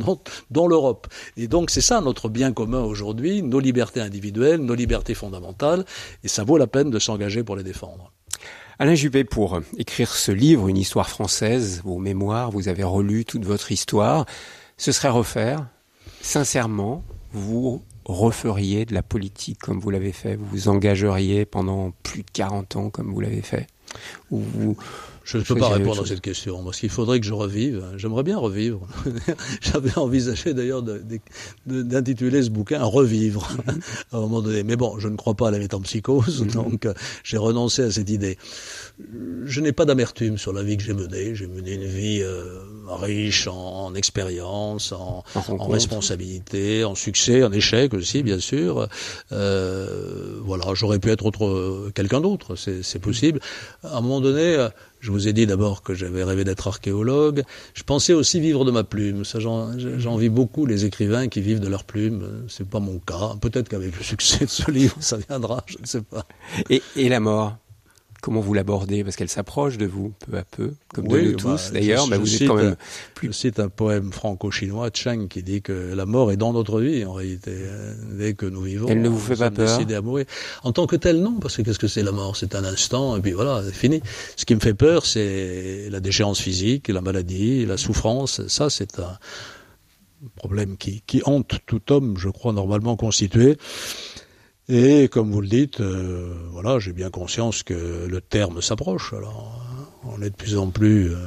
dans, l'Europe. Et donc c'est ça notre bien commun aujourd'hui, nos libertés individuelles, nos libertés fondamentales, et ça vaut la peine de s'engager pour les défendre. Alain Juppé, pour écrire ce livre, Une histoire française, vos mémoires, vous avez relu toute votre histoire. Ce serait refaire, sincèrement, vous referiez de la politique comme vous l'avez fait, vous vous engageriez pendant plus de 40 ans comme vous l'avez fait? Ou vous je ne peux pas répondre à cette question, parce qu'il faudrait que je revive. J'aimerais bien revivre. J'avais envisagé d'ailleurs d'intituler ce bouquin Revivre à un moment donné. Mais bon, je ne crois pas à la métempsychose, mm-hmm. donc euh, j'ai renoncé à cette idée. Je n'ai pas d'amertume sur la vie que j'ai menée. J'ai mené une vie euh, riche en, expérience, en, en, responsabilité, en succès, en échec aussi, bien sûr. Euh, voilà, j'aurais pu être autre quelqu'un d'autre, c'est possible. À un moment donné, je vous ai dit d'abord que j'avais rêvé d'être archéologue. Je pensais aussi vivre de ma plume. Ça, j'envie beaucoup les écrivains qui vivent de leur plume. C'est pas mon cas. Peut-être qu'avec le succès de ce livre, ça viendra. Je ne sais pas. Et, et la mort? Comment vous l'abordez? Parce qu'elle s'approche de vous peu à peu, comme de nous tous bah, d'ailleurs. Mais vous êtes quand même plus. Je cite un poème franco-chinois, Cheng, qui dit que la mort est dans notre vie en réalité. Dès que nous vivons, elle ne vous fait pas peur? À mourir. En tant que tel, non, parce que qu'est-ce que c'est la mort? C'est un instant et puis voilà, c'est fini. Ce qui me fait peur, c'est la déchéance physique, la maladie, la souffrance. Ça, c'est un problème qui, qui hante tout homme, je crois, normalement constitué. Et comme vous le dites, euh, voilà, j'ai bien conscience que le terme s'approche. Alors, on est de plus en plus euh,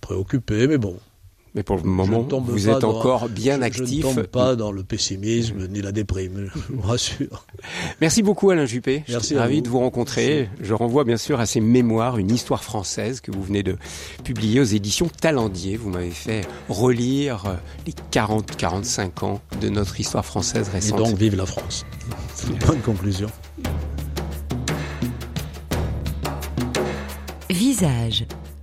préoccupé, mais bon, mais pour le moment, vous êtes encore bien actif. Je ne tombe pas dans le pessimisme ni la déprime, je vous rassure. Merci beaucoup Alain Juppé. Merci je suis ravi de vous rencontrer. Je renvoie bien sûr à ces mémoires, une histoire française que vous venez de publier aux éditions Talendier. Vous m'avez fait relire les 40-45 ans de notre histoire française récente. Et donc vive la France. C'est une bonne conclusion. Visage